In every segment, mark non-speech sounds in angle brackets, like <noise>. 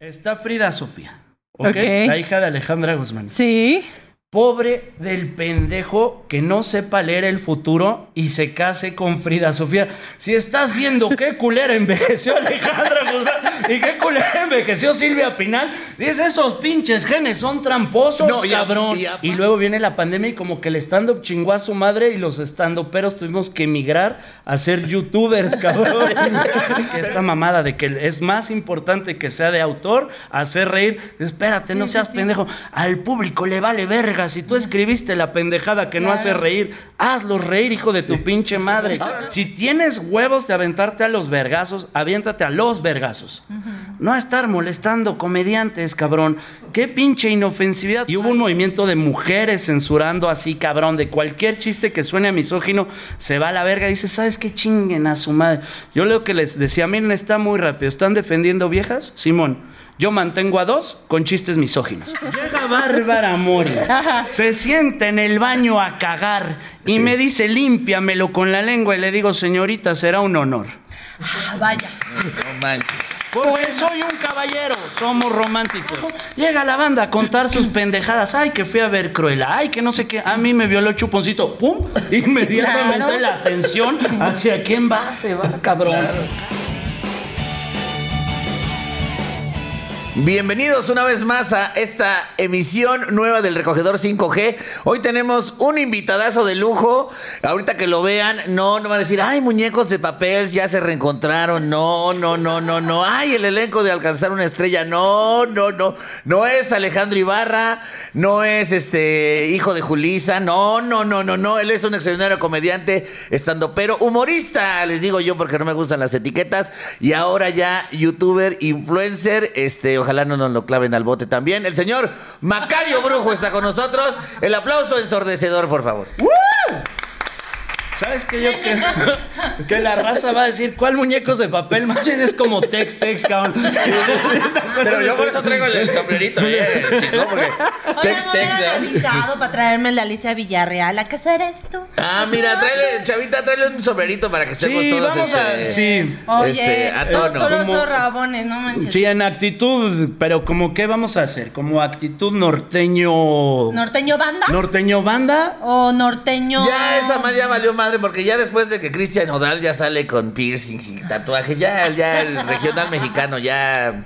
Está Frida Sofía. La hija de Alejandra Guzmán. Sí. Pobre del pendejo que no sepa leer el futuro y se case con Frida Sofía. Si estás viendo qué culera envejeció Alejandra Guzmán y qué culera envejeció Silvia Pinal, dices esos pinches genes son tramposos, No, cabrón. y luego viene la pandemia y como que el stand-up chingó a su madre y los stand-uperos tuvimos que emigrar a ser youtubers, cabrón. <laughs> Esta mamada de que es más importante que sea de autor hacer reír. Espérate, no seas pendejo. Al público le vale verga. Si tú escribiste la pendejada que no hace reír, hazlos reír, hijo de tu pinche madre. <laughs> Si tienes huevos de aventarte a los vergazos, aviéntate a los vergazos. No a estar molestando comediantes, cabrón. Qué pinche inofensividad. Y hubo un movimiento de mujeres censurando así, cabrón, de cualquier chiste que suene a misógino, se va a la verga y dice, ¿sabes qué chinguen a su madre? Yo lo que les decía, miren, está muy rápido. ¿Están defendiendo viejas? Simón. Yo mantengo a dos con chistes misóginos. Llega Bárbara Mori, se sienta en el baño a cagar y me dice, límpiamelo con la lengua. Y le digo, señorita, será un honor. Ah, vaya. No manches. Porque soy un caballero, somos románticos. Llega la banda a contar sus pendejadas. Ay, que fui a ver Cruella. Ay, que no sé qué. A mí me violó Chuponcito. ¡Pum! Inmediatamente Claro. la atención hacia quién va, se va, cabrón. Bienvenidos una vez más a esta emisión nueva del Recogedor 5G. Hoy tenemos un invitadazo de lujo. Ahorita que lo vean, no, no va a decir, ay, muñecos de papel, ya se reencontraron. No, no, no, no, no. Ay, el elenco de alcanzar una estrella. No, no, no. No es Alejandro Ibarra, no es este hijo de Julisa. No, no, no, no, no. Él es un extraordinario comediante, estando pero humorista, les digo yo, porque no me gustan las etiquetas. Y ahora ya youtuber, influencer, este, ojalá no nos lo claven al bote también. El señor Macario Brujo está con nosotros. El aplauso ensordecedor, por favor. ¿Sabes qué? Yo creo que la raza va a decir, ¿cuál muñecos de papel? Más bien es como Tex Tex, cabrón. <laughs> Pero yo por eso traigo el sombrerito, eh, porque Oye, tex, tex, ¿eh? avisado para traerme el de Alicia Villarreal. ¿A qué hacer esto? Ah, mira, tráele, chavita, tráele un sombrerito para que estemos Sí, todos vamos a... este, Sí. Oye, Este, a todos tono. los Como- dos rabones, no manches. Sí, en actitud, pero como qué vamos a hacer? Como actitud norteño... ¿Norteño banda? ¿Norteño banda? ¿O norteño...? Ya esa mal ya valió madre porque ya después de que Cristian Odal ya sale con piercings y tatuajes, ya, ya el regional mexicano ya,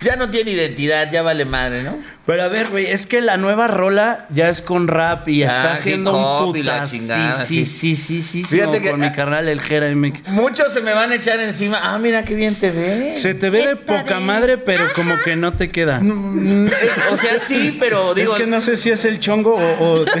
ya no tiene identidad, ya vale madre, ¿no? Pero a ver, güey, es que la nueva rola ya es con rap y está Ah, haciendo un chingada, sí, sí. sí, sí, sí, sí, Fíjate sí, que- con mi carnal el Jera MX. Muchos se me van a echar encima. Ah, mira qué bien te ves. Se te ve de poca vez. madre, pero como que no te queda. Mm, es- o sea, sí, pero digo. es que no sé si es el chongo o... o <laughs>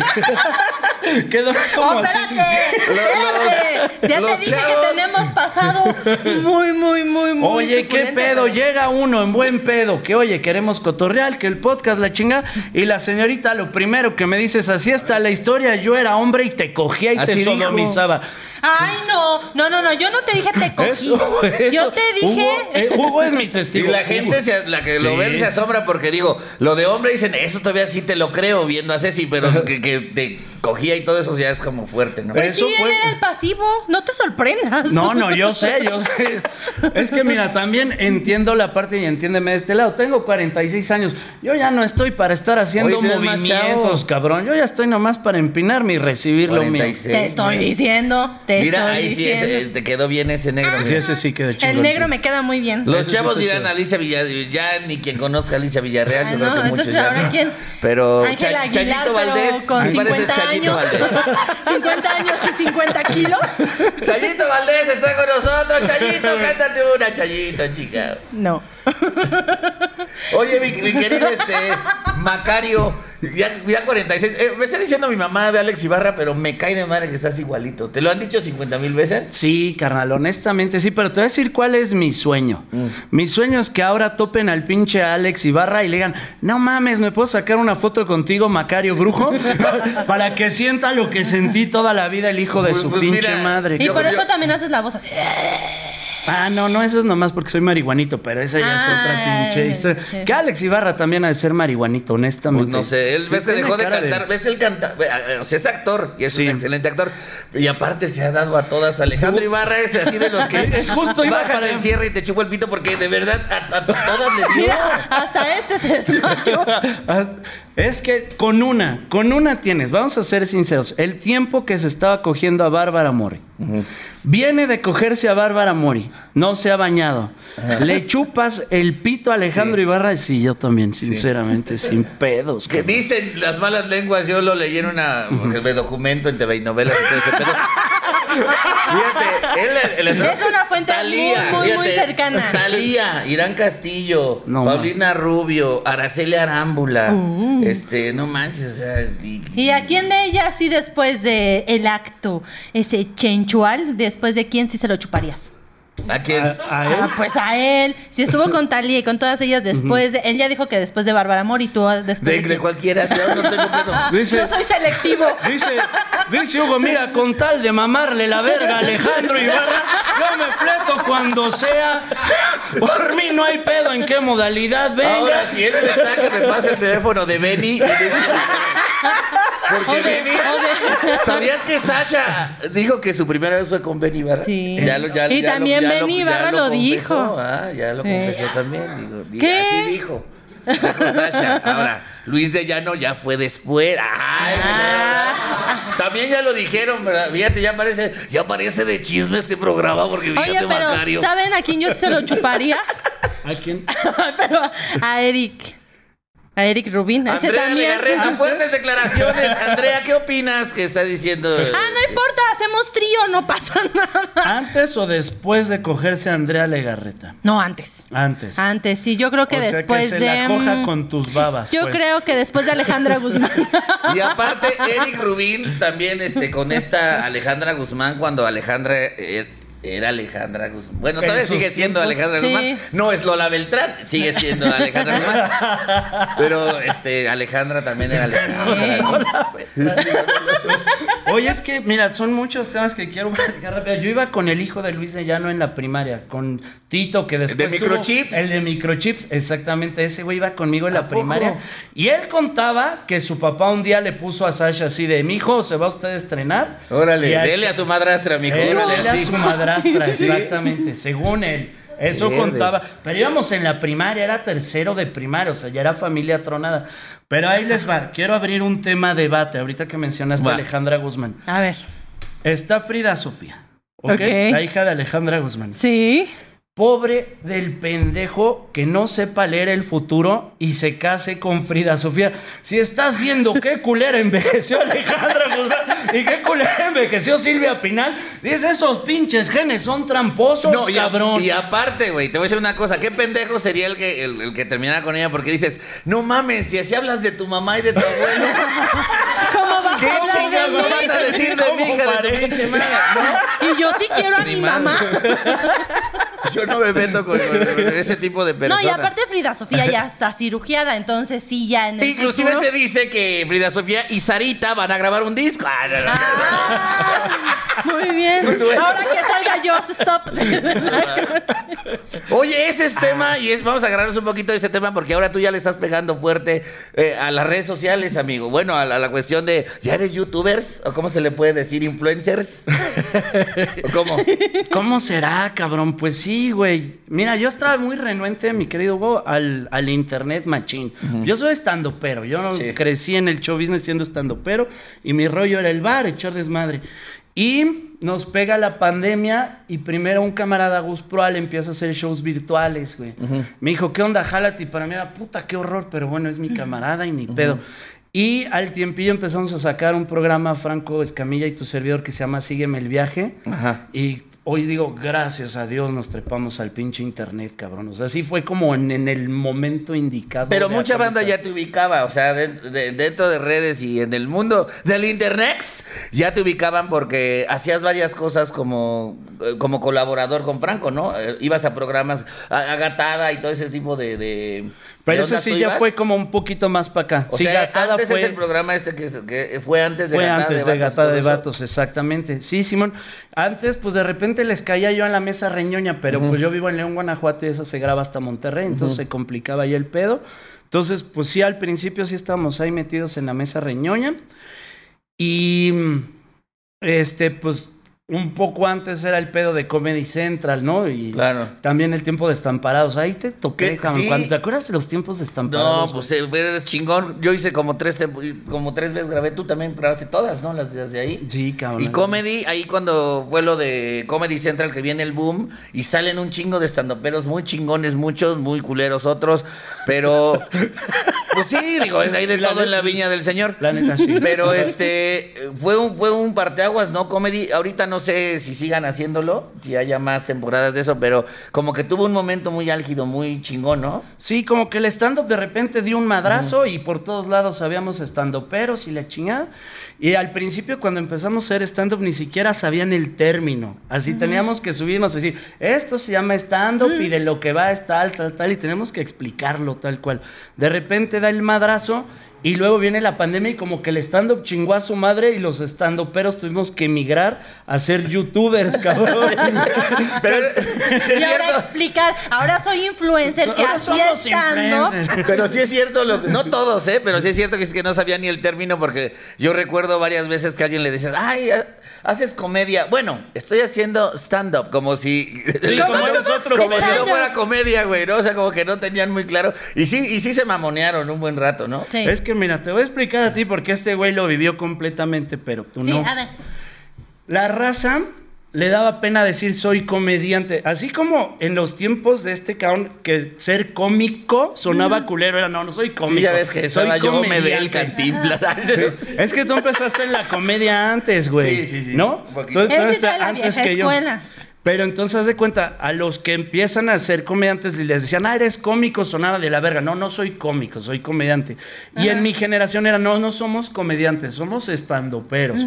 Quedó <laughs> como ¡Oh, así. espérate! ¡Espérate! Ya los te dije chavos. que tenemos pasado muy, muy, muy, muy Oye, qué pedo, pero- llega uno en buen pedo, que oye, queremos cotorreal, que el podcast la chinga, y la señorita lo primero que me dice es, así está la historia, yo era hombre y te cogía y Así te dijo. sodomizaba. Ay, no, no, no, no, yo no te dije te <laughs> cogí. Eso, eso. Yo te dije... Hugo, eh, Hugo es mi Y testigo. la gente, se- la que lo Sí. ve se asombra porque digo, lo de hombre dicen, eso todavía sí te lo creo viendo a Ceci, pero que, que te cogía y todo eso ya es como fuerte, ¿no? Pero- Pues sí, fue- él era el pasivo, no te sorprendas. No, no, yo sé, yo sé. Es que mira, también entiendo la parte y entiéndeme de este lado. Tengo 46 años. Yo ya no estoy para estar haciendo movimientos, cabrón. Yo ya estoy nomás para empinarme y recibir lo mío. 46. Te estoy diciendo, te Mira, estoy ahí sí ese- te quedó bien ese negro. Sí, mira. ese sí queda chingón. el negro sí. me queda muy bien. Los Eso sí chavos dirán chido. Alicia Villarreal, ya ni quien conozca a Alicia Villarreal, Ay, yo creo no, que muchos entonces ya quién? Pero Ángel Cha- Aguilar, Chayito pero Valdés, con sí parece 50 Chayito años. Valdés. <laughs> 50 años y 50 kilos. Chayito Valdés está con nosotros, Chayito, cántate una, Chayito, chica. No. Oye, mi, mi querido este, Macario, ya, ya 46. eh, me está diciendo mi mamá de Alex Ibarra, pero me cae de madre que estás igualito. ¿Te lo han dicho 50 mil veces? Sí, carnal, honestamente sí, pero te voy a decir cuál es mi sueño. Mm. Mi sueño es que ahora topen al pinche Alex Ibarra y le digan, no mames, ¿me puedo sacar una foto contigo, Macario Brujo? <laughs> Para que sienta lo que sentí toda la vida el hijo de Pues- su pues pinche mira, madre. Y por yo- eso también haces la voz así. Ah, no, no, eso es nomás porque soy marihuanito, pero esa ya es otra pinche historia. sí. Que Alex Ibarra también ha de ser marihuanito, honestamente. Pues no sé, él tiene dejó de cantar, ves el cantar, o sea, es actor y es Sí. un excelente actor. Y aparte se ha dado a todas. Alejandro Ibarra es así de los que <laughs> Es justo, iba bájate, para- encierra y te chupo el pito porque de verdad a, a todas le dio. Mira, hasta este se desmayó. <laughs> Es que con una, con una tienes, vamos a ser sinceros, el tiempo que se estaba cogiendo a Bárbara Mori. Viene de cogerse a Bárbara Mori, no se ha bañado. Le chupas el pito a Alejandro Sí. Ibarra, sí, yo también, sinceramente, sin pedos. Que dicen las malas lenguas, yo lo leí en una documento en TV y novelas y todo ese pedo. <laughs> Fíjate, él, él- Es una fuente muy, muy, muy cercana. Talía, Irán Castillo, No, Paulina Rubio, Araceli Arámbula. Este, no manches, o sea, y- ¿Y a quién de ellas sí después de el acto, ese chenchual, después de quién sí se lo chuparías? ¿A quién? A- a él. Ah, pues a él. Si estuvo con Talía y con todas ellas después de... Él ya dijo que después de Bárbara Mori, tú después de, de... de cualquiera, yo no tengo pedo. <laughs> Dice, Yo soy selectivo. dice, dice Hugo, mira, con tal de mamarle la verga a Alejandro Ibarra, yo me fleto cuando sea. Por mí no hay pedo en qué modalidad venga. Ahora, si él está, que me pase el teléfono de Benny. Porque Benny. <laughs> ¿Sabías que Sasha dijo que su primera vez fue con Benny Ibarra? Sí. Ya lo- ya- Y ya también ya Benny ya Ibarra lo confesó. dijo. Ah, ya lo confesó también. Digo, di- ¿Qué? Así dijo. Dijo Sasha. Ahora, Luis de Llano ya fue después. Ay, Ah. También ya lo dijeron, ¿verdad? Fíjate, ya parece, ya parece de chisme este programa porque Oye, fíjate, pero Macario. ¿saben a quién yo se lo chuparía? ¿A quién? <laughs> pero a Eric. A Eric Rubin. Ese Andrea también. Legarreta, fuertes declaraciones. <laughs> Andrea, ¿qué opinas que está diciendo? Ah, no importa, hacemos trío, no pasa <laughs> nada. ¿Antes o después de cogerse a Andrea Legarreta? No, antes. Antes. Antes, sí, yo creo que o sea, después que se de. la coja mm, con tus babas. Yo pues. creo que después de Alejandra Guzmán. <laughs> Y aparte, Eric Rubín también este, con esta Alejandra Guzmán, cuando Alejandra eh, era Alejandra Guzmán. Bueno, En todavía sigue siendo tiempos. Alejandra Sí. Guzmán. No es Lola Beltrán, sigue siendo Alejandra Guzmán. <laughs> Pero este, Alejandra también era Alejandra. <laughs> Oye, es que, mira, son muchos temas que quiero platicar rápido. Yo iba con el hijo de Luis de Llano en la primaria, con Tito, que después. de tuvo- microchips? El de microchips, exactamente. Ese güey iba conmigo en ¿A la poco? primaria. Y él contaba que su papá un día le puso a Sasha así de: Mijo, ¿se va usted a estrenar? Órale, dele a su madrastra, mijo. Él, órale, dele a su madrastra, exactamente, según él. Eso Verde. contaba. Pero íbamos en la primaria, era tercero de primaria, o sea, ya era familia tronada. Pero ahí les va. Quiero abrir un tema de debate, ahorita que mencionaste Va. a Alejandra Guzmán. A ver. Está Frida Sofía. Ok. La hija de Alejandra Guzmán. Sí. Pobre del pendejo que no sepa leer el futuro y se case con Frida Sofía. Si estás viendo qué culera envejeció Alejandra Guzmán <laughs> y qué culera envejeció Silvia Pinal, dices esos pinches genes son tramposos, No, y, a- cabrón. y aparte, güey, te voy a decir una cosa. ¿Qué pendejo sería el que, el, el que terminara con ella? Porque dices, no mames, si así hablas de tu mamá y de tu abuelo, <laughs> ¿Cómo vas ¿qué chingados mí? vas a decir de mi hija, de tu pinche madre? ¿no? Y yo sí quiero a mi mamá. <laughs> Yo no me meto con, con ese tipo de No, personas. y aparte Frida Sofía ya está cirugiada, entonces sí, ya en el Inclusive futuro- se dice que Frida Sofía y Sarita van a grabar un disco. Ah, no, no. Ah, muy bien. <laughs> Ahora que salga yo, stop. <laughs> Oye, ese es tema y es, vamos a agarrarnos un poquito de ese tema porque ahora tú ya le estás pegando fuerte eh, a las redes sociales, amigo. Bueno, a la, a la cuestión de, ¿ya eres youtubers? ¿O cómo se le puede decir? ¿Influencers? ¿O cómo? ¿Cómo será, cabrón? Pues sí, güey. Mira, yo estaba muy renuente, mi querido Hugo, al, al internet machín. Yo soy estando pero. Yo no Sí. crecí en el show business siendo estando pero. Y mi rollo era el bar, echar desmadre. Y nos pega la pandemia y primero un camarada Gus Proal empieza a hacer shows virtuales, güey. Me dijo, ¿qué onda? Jálate. Y para mí era, puta, qué horror, pero bueno, es mi camarada y ni pedo. Y al tiempillo empezamos a sacar un programa, Franco Escamilla y tu servidor, que se llama Sígueme el viaje. Ajá. Y hoy digo, gracias a Dios nos trepamos al pinche internet, cabrón. O sea, sí fue como en, en el momento indicado. Pero mucha banda ya te ubicaba, o sea, de- de- dentro de redes y en el mundo del internet, ya te ubicaban porque hacías varias cosas como, eh, como colaborador con Franco, ¿no? Eh, ibas a programas, a, a Gatada y todo ese tipo de... de Pero ¿de ese sí ya ibas? fue como un poquito más para acá. O sí, sea, Gatada antes fue, es el programa este que, que fue antes de fue Gatada antes de Vatos, Gatada de. Vatos, exactamente. Sí, Simón. Antes, pues de repente repente les caía yo en la mesa reñoña, pero pues yo vivo en León, Guanajuato y eso se graba hasta Monterrey, entonces se complicaba ahí el pedo. Entonces, pues sí, al principio sí estábamos ahí metidos en la mesa reñoña. Y este, pues un poco antes era el pedo de Comedy Central, ¿no? Y Claro. también el tiempo de estamparados. Ahí te toqué, ¿Qué? cabrón. Sí. Cuando- ¿Te acuerdas de los tiempos de estamparados? No, pues eh, era chingón. Yo hice como tres, como tres veces grabé. Tú también grabaste todas, ¿no? Las de ahí. Sí, cabrón. Y Comedy, ahí cuando fue lo de Comedy Central que viene el boom y salen un chingo de estandoperos muy chingones, muchos, muy culeros otros, pero <laughs> pues sí, digo, es ahí de La todo en la viña del señor. La neta, sí. Pero este fue un fue un parteaguas, ¿no? Comedy, ahorita no sé si sigan haciéndolo, si haya más temporadas de eso, pero como que tuvo un momento muy álgido, muy chingón, ¿no? Sí, como que el stand-up de repente dio un madrazo y por todos lados habíamos stand-uperos y la chingada. Y al principio cuando empezamos a hacer stand-up ni siquiera sabían el término. Así teníamos que subirnos y decir, esto se llama stand-up y de lo que va es tal, tal, tal. Y tenemos que explicarlo tal cual. De repente da el madrazo y luego viene la pandemia y como que el stand-up chingó a su madre y los stand-uperos tuvimos que emigrar a ser youtubers, <laughs> cabrón. Pero sí y ahora explicar, ahora soy influencer que Ahora así somos estando. influencers. <laughs> Pero sí es cierto, lo, no todos, ¿eh? Pero sí es cierto que es que no sabía ni el término porque yo recuerdo varias veces que alguien le decía, ay, haces comedia. Bueno, estoy haciendo stand-up, como si... Sí, <laughs> como nosotros, Como si no fuera comedia, güey, ¿no? O sea, como que no tenían muy claro. Y sí, y sí se mamonearon un buen rato, ¿no? Sí. Es que mira, te voy a explicar a ti porque este güey lo vivió completamente, pero tú Sí, no. a ver. La raza le daba pena decir soy comediante. Así como en los tiempos de este cabrón que ser cómico sonaba culero. Era, no, no soy cómico. Sí, ya ves que soy yo, me ve el comediante". cantinflas. <laughs> Es que tú empezaste en la comedia antes, güey. Sí, sí, sí. ¿No? Poquito. Tú- la vieja escuela. Pero entonces haz de cuenta, a los que empiezan a ser comediantes y les decían, ah, eres cómico, sonaba de la verga. No, no soy cómico, soy comediante. Y en mi generación era, no, no somos comediantes, somos estandoperos.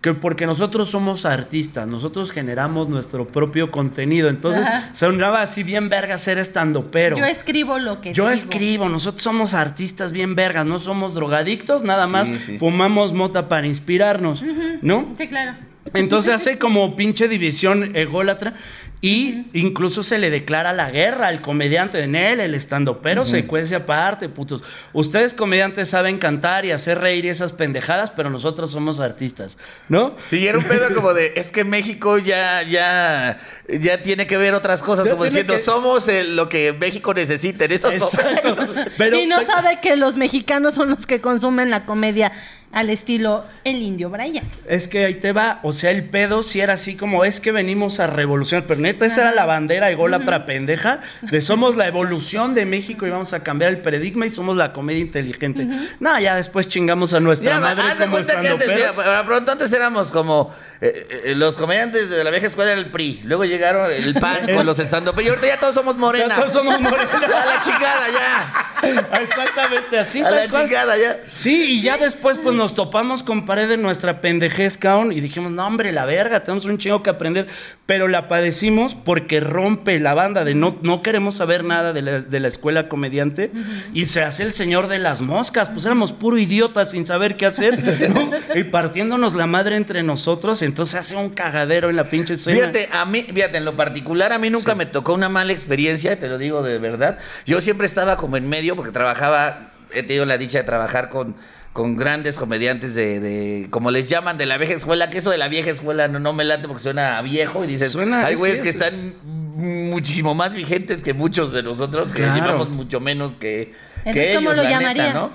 que porque nosotros somos artistas, nosotros generamos nuestro propio contenido. Entonces Ajá. sonaba así bien verga ser estandopero. Yo escribo lo que Yo digo. escribo, nosotros somos artistas bien vergas, no somos drogadictos, nada Sí, más sí. fumamos mota para inspirarnos, ¿no? Sí, claro. Entonces hace como pinche división ególatra y incluso se le declara la guerra al comediante en él, el estando, pero secuencia aparte, putos. Ustedes comediantes saben cantar y hacer reír y esas pendejadas, pero nosotros somos artistas, ¿no? Sí, era un pedo como de, es que México ya, ya, ya tiene que ver otras cosas, Ya como diciendo, que- somos el- lo que México necesita en estos Exacto. momentos. <laughs> Pero, y no sabe que los mexicanos son los que consumen la comedia al estilo El Indio Brian. Es que ahí te va, o sea, el pedo sí era así como es que venimos a revolucionar, pero neta, esa era la bandera ególatra pendeja de somos la evolución de México y vamos a cambiar el paradigma y somos la comedia inteligente. No, ya después chingamos a nuestra Ya, madre como cuenta que antes, estandoperos. mira, para pronto antes éramos como eh, eh, los comediantes de la vieja escuela era el PRI, luego llegaron el PAN con los estando, pero ahorita ya todos somos morena. Ya todos somos morenos. <laughs> A la chingada ya. Exactamente, así A la cual. chingada ya. Sí, y ya después pues nos topamos con pared de nuestra pendejez, y dijimos, no, hombre, la verga, tenemos un chingo que aprender, pero la padecimos porque rompe la banda de no, no queremos saber nada de la, de la escuela comediante y se hace el señor de las moscas, pues éramos puro idiotas sin saber qué hacer, ¿no? Y partiéndonos la madre entre nosotros, entonces hace un cagadero en la pinche escena. Fíjate, a mí, fíjate, en lo particular, a mí nunca me tocó una mala experiencia, te lo digo de verdad. Yo siempre estaba como en medio porque trabajaba, he tenido la dicha de trabajar con, con grandes comediantes de, de- como les llaman, de la vieja escuela, que eso de la vieja escuela no, no me late porque suena a viejo y dices, Suena- hay sí, güeyes que es- están muchísimo más vigentes que muchos de nosotros, que Claro. llevamos mucho menos que, que ellos, ¿cómo lo la neta, llamarías? ¿no?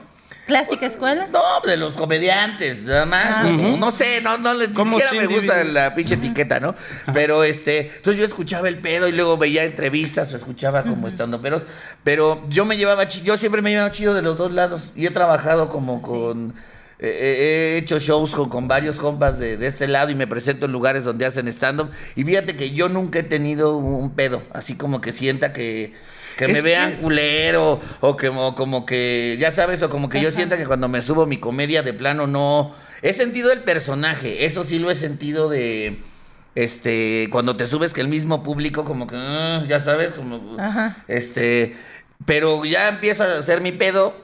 ¿Clásica escuela? No, de los comediantes, nada más. Ah, no, no sé, no, no, le- ni ¿Cómo siquiera sin me gusta la pinche etiqueta, ¿no? Pero este, entonces yo escuchaba el pedo y luego veía entrevistas o escuchaba como estando peros, pero yo me llevaba chido, yo siempre me llevaba chido de los dos lados y he trabajado como con he hecho shows con, con varios compas de, de este lado y me presento en lugares donde hacen stand-up. Y fíjate que yo nunca he tenido un pedo, así como que sienta que, que me vean que- culero o que, o como que, ya sabes, o como que yo sienta que cuando me subo mi comedia de plano no... He sentido el personaje, eso sí lo he sentido de... Este, cuando te subes que el mismo público como que, ah, ya sabes, como... Ajá. Este, pero ya empiezo a hacer mi pedo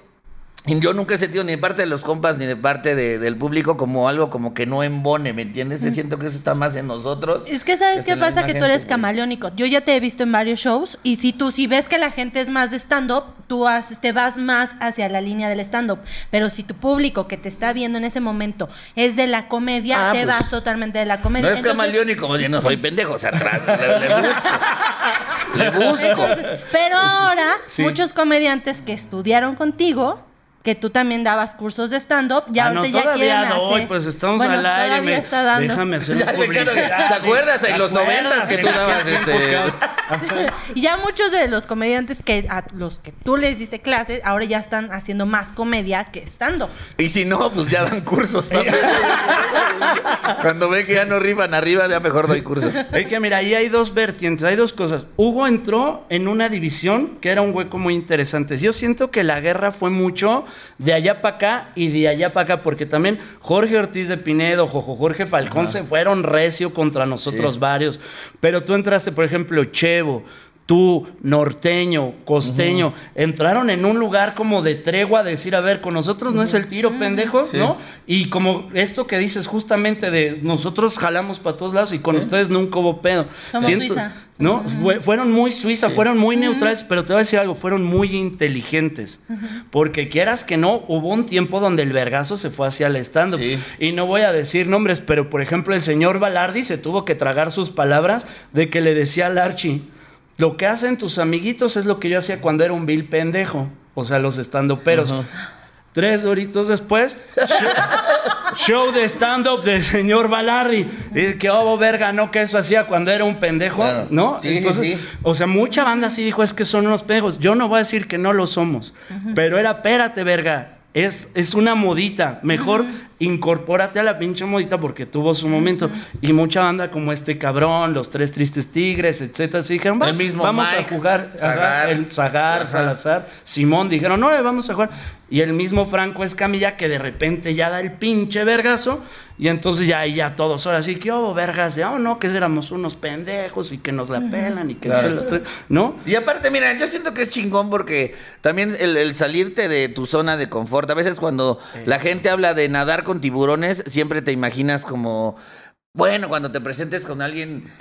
Yo nunca he sentido ni de parte de los compas ni de parte de- del público como algo como que no embone, ¿me entiendes? Siento que eso está más en nosotros. Es que sabes qué pasa que tú eres camaleónico. Yo ya te he visto en varios shows y si tú si ves que la gente es más de stand up, tú te vas más hacia la línea del stand up. Pero si tu público que te está viendo en ese momento es de la comedia, Ah, te pues, vas totalmente de la comedia. No es Entonces- camaleónico, oye, no soy pendejo, o sea, atrás, le, le busco. <laughs> Le busco. Entonces, pero ahora, Sí. muchos comediantes que estudiaron contigo, que tú también dabas cursos de stand-up, ya Ah, no, ahorita ya todavía quieren no, hacer. pues estamos Bueno, al aire. me- está dando. Déjame hacer <laughs> Ya, publicidad. ¿te acuerdas en ¿Te los noventas que tú dabas este- Y ya muchos de los comediantes que a los que tú les diste clases, ahora ya están haciendo más comedia que stand-up. Y si no, pues ya dan cursos <laughs> también. Cuando ven que ya no rifan arriba, ya mejor doy curso. Es que mira, ahí hay dos vertientes, hay dos cosas. Hugo entró en una división que era un hueco muy interesante. Yo siento que la guerra fue mucho de allá para acá y de allá para acá, porque también Jorge Ortiz de Pinedo, Jojo Jorge Falcón se fueron recio contra nosotros Sí. varios. Pero tú entraste, por ejemplo, Chevo. Tú, norteño, costeño, entraron en un lugar como de tregua, de decir, a ver, con nosotros no es el tiro, pendejos, Sí. ¿no? Y como esto que dices justamente de nosotros jalamos para todos lados y con ustedes nunca hubo pedo. Somos Suiza. ¿No? Fue- fueron muy suiza, fueron muy neutrales, pero te voy a decir algo, fueron muy inteligentes. Porque quieras que no, hubo un tiempo donde el vergazo se fue hacia el stand-up. Sí. Y no voy a decir nombres, pero por ejemplo, el señor Balardi se tuvo que tragar sus palabras de que le decía al Archie, lo que hacen tus amiguitos es lo que yo hacía cuando era un vil pendejo. O sea, los estandoperos. Ajá. Tres horitos después, show, show de stand-up del señor Balardi. Y que oh, verga, no, que eso hacía cuando era un pendejo, Claro. ¿no? Sí, sí, sí. O sea, mucha banda sí dijo, es que son unos pendejos. Yo no voy a decir que no lo somos, pero era, espérate, verga. Es, es una modita. Mejor incorpórate a la pinche modita porque tuvo su momento. Y mucha banda como este cabrón, los tres tristes tigres, etcétera, se dijeron, va, El mismo vamos Mike, a jugar. Zagar. el Zagar, Ajá. Salazar, Simón, dijeron, no, vamos a jugar. Y el mismo Franco Escamilla que de repente ya da el pinche vergazo. Y entonces ya, ya todos ahora sí que hubo vergas. Ya, oh, no, que éramos unos pendejos y que nos la pelan y que Claro. esto y lo otro", ¿No? Y aparte, mira, yo siento que es chingón porque también el, el salirte de tu zona de confort, a veces cuando la gente habla de nadar con tiburones, siempre te imaginas como, bueno, cuando te presentes con alguien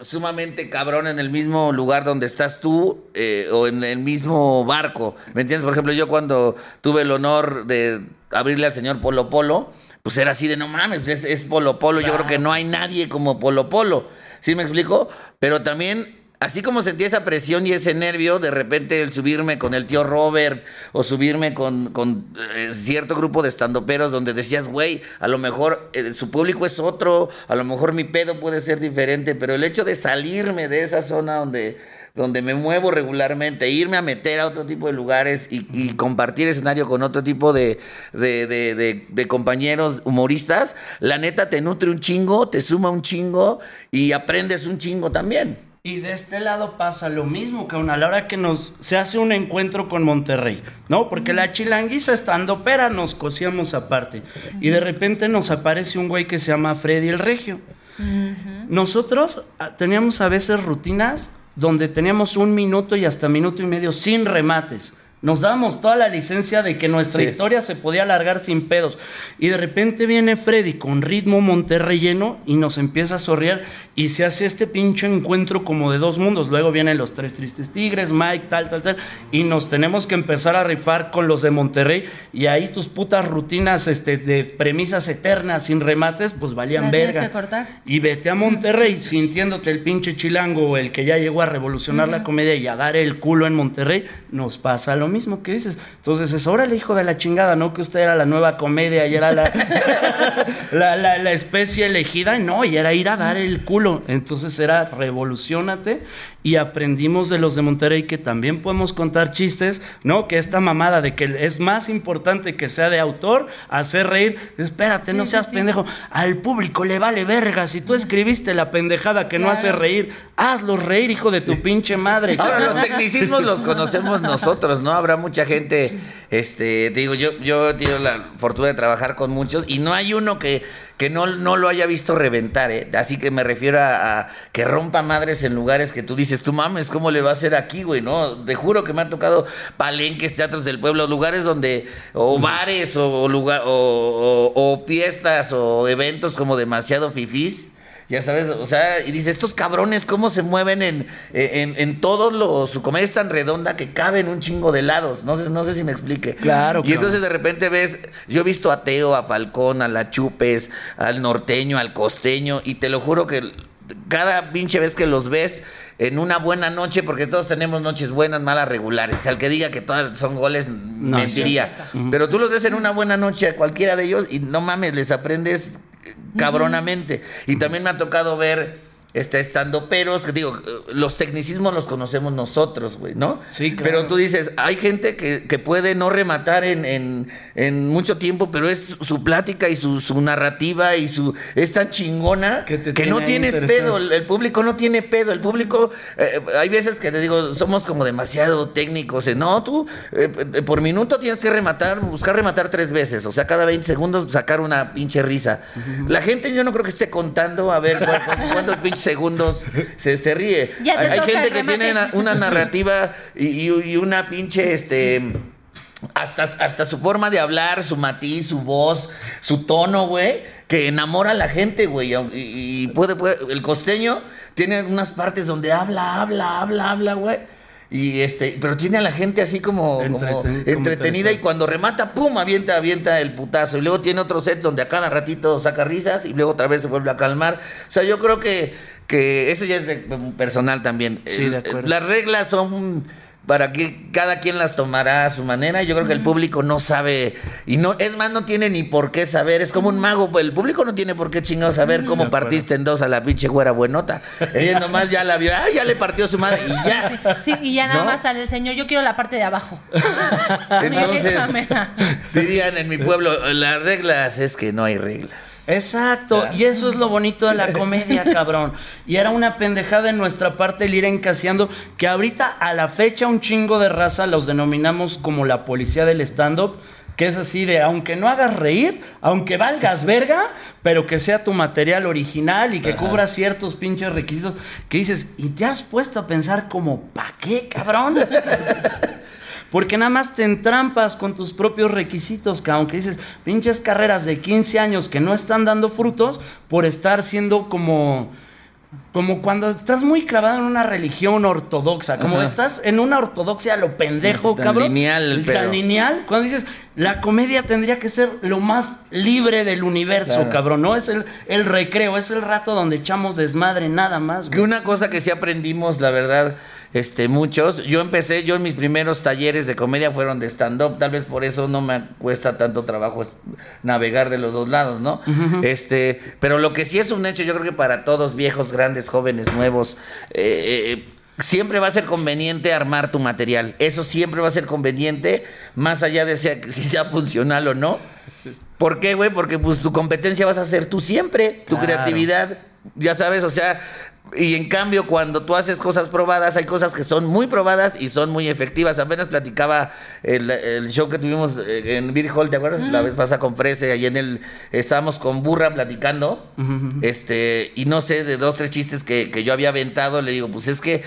sumamente cabrón en el mismo lugar donde estás tú eh, o en el mismo barco. ¿Me entiendes? Por ejemplo, yo cuando tuve el honor de abrirle al señor Polo Polo, pues era así de no mames, es, es Polo Polo. Yo creo que no hay nadie como Polo Polo. ¿Sí me explico? Pero también Así como sentí esa presión y ese nervio, de repente el subirme con el tío Robert o subirme con, eh, cierto grupo de estandoperos donde decías, güey, a lo mejor eh, su público es otro, a lo mejor mi pedo puede ser diferente, pero el hecho de salirme de esa zona donde, donde me muevo regularmente, irme a meter a otro tipo de lugares y, compartir escenario con otro tipo de compañeros humoristas, la neta te nutre un chingo, te suma un chingo y aprendes un chingo también. Y de este lado pasa lo mismo, que a la hora que nos se hace un encuentro con Monterrey, ¿no? Porque la chilanguiza estando pera nos cosíamos aparte. Y de repente nos aparece un güey que se llama Freddy el Regio. Nosotros ah, teníamos a veces rutinas donde teníamos un minuto y hasta minuto y medio sin remates. Nos dábamos toda la licencia de que nuestra Sí. historia se podía alargar sin pedos. Y de repente viene Freddy con ritmo monterrelleno y nos empieza a sorrear y se hace este pinche encuentro como de dos mundos. Luego vienen los tres tristes tigres, Mike, tal, tal, tal. Y nos tenemos que empezar a rifar con los de Monterrey. Y ahí tus putas rutinas este, de premisas eternas sin remates, pues valían verga. que cortar. Y vete a Monterrey sintiéndote el pinche chilango, el que ya llegó a revolucionar la comedia y a dar el culo en Monterrey, nos pasa lo mismo que dices. Entonces es, órale, hijo de la chingada, ¿no? Que usted era la nueva comedia y era la, <laughs> la, la- la especie elegida. No, y era ir a dar el culo. Entonces era revolucionate y aprendimos de los de Monterrey que también podemos contar chistes, ¿no? Que esta mamada de que es más importante que sea de autor, hacer reír. Espérate, no Sí, seas sí. pendejo. Al público le vale verga. Si tú escribiste la pendejada que no hace reír, hazlos reír, hijo de tu pinche madre. Ahora, los tecnicismos los conocemos nosotros, ¿no? Habrá mucha gente, este, te digo, yo, yo he tenido la fortuna de trabajar con muchos y no hay uno que, que no, no lo haya visto reventar, ¿eh? Así que me refiero a, a que rompa madres en lugares que tú dices, tú mames, ¿cómo le va a hacer aquí, güey? No, te juro que me han tocado palenques, teatros del pueblo, lugares donde, o bares, o, lugar, o, o- o fiestas, o eventos como demasiado fifís. Ya sabes, o sea, y dice, estos cabrones, ¿cómo se mueven en, en, en todos los... Su comedia es tan redonda que caben un chingo de lados. No sé, no sé si me explique. Claro, Y entonces de repente ves, yo he visto a Teo, a Falcón, a La Chupes, al norteño, al costeño, y te lo juro que cada pinche vez que los ves en una buena noche, porque todos tenemos noches buenas, malas, regulares. Al que diga que todas son goles, mentiría. Pero tú los ves en una buena noche a cualquiera de ellos y no mames, les aprendes eh, cabronamente. Y también me ha tocado ver este estando peros, digo, los tecnicismos los conocemos nosotros, güey, ¿no? Sí, claro. Pero tú dices, hay gente que, que puede no rematar en, en- en mucho tiempo, pero es su plática y su, su narrativa y su es tan chingona Que no tienes pedo. El, el público no tiene pedo. El público, eh, hay veces que te digo, somos como demasiado técnicos. eh, No, tú eh, eh, por minuto tienes que rematar, buscar rematar tres veces. O sea, cada 20 segundos sacar una pinche risa. La gente yo no creo que esté contando a ver cu- cu- cuántos pinches segundos se, se ríe. Ya hay gente que tiene na- una narrativa y, y- y una pinche, este... Hasta, hasta su forma de hablar, su matiz, su voz, su tono, güey, que enamora a la gente, güey. Y, y puede, puede- el costeño tiene unas partes donde habla, habla, habla, habla, güey. Y este, pero tiene a la gente así como, como Entreten- como entretenida y cuando remata, pum, avienta, avienta el putazo. Y luego tiene otro set donde a cada ratito saca risas y luego otra vez se vuelve a calmar. O sea, yo creo que, que eso ya es de- personal también. Sí, de acuerdo. Las reglas son para que cada quien las tomará a su manera. Yo creo que el público no sabe y no es más no tiene ni por qué saber. Es como un mago, pues, el público no tiene por qué chingados saber cómo partiste en dos a la pinche güera buenota. Ella nomás ya la vio, ah, ya le partió su madre y ya. Sí, y ya nada ¿No? más sale el señor, yo quiero la parte de abajo. <laughs> Entonces, dirían en mi pueblo, las reglas es que no hay reglas. Exacto, y eso es lo bonito de la <laughs> comedia, cabrón. Y era una pendejada en nuestra parte el ir encaseando, que ahorita a la fecha un chingo de raza los denominamos como la policía del stand-up, que es así de, aunque no hagas reír, aunque valgas <laughs> verga, pero que sea tu material original y que cubra ciertos pinches requisitos, que dices, y te has puesto a pensar como, ¿pa' qué, cabrón? <laughs> Porque nada más te entrampas con tus propios requisitos, que aunque dices, pinches carreras de 15 años que no están dando frutos por estar siendo como... Como cuando estás muy clavado en una religión ortodoxa, como Ajá. estás en una ortodoxia a lo pendejo, tan cabrón. lineal el Tan lineal. Cuando dices, la comedia tendría que ser lo más libre del universo, Claro. cabrón. No es el, el recreo, es el rato donde echamos desmadre, nada más. Que güey. una cosa que sí aprendimos, la verdad, este, muchos. Yo empecé, yo en mis primeros talleres de comedia fueron de stand-up, tal vez por eso no me cuesta tanto trabajo navegar de los dos lados, ¿no? Este, pero lo que sí es un hecho, yo creo que para todos, viejos, grandes, jóvenes, nuevos, eh, eh, Siempre va a ser conveniente armar tu material. Eso siempre va a ser conveniente, más allá de sea- si sea funcional o no. ¿Por qué, güey? Porque pues tu competencia vas a ser tú siempre, tu Claro. creatividad, ya sabes, o sea, y en cambio cuando tú haces cosas probadas, hay cosas que son muy probadas y son muy efectivas. Apenas platicaba el, el show que tuvimos eh, en Beer Hall, ¿te acuerdas? La vez pasada con Frese, ahí en el, estábamos con Burra platicando, este, y no sé, de dos, tres chistes que, que yo había aventado, le digo, pues es que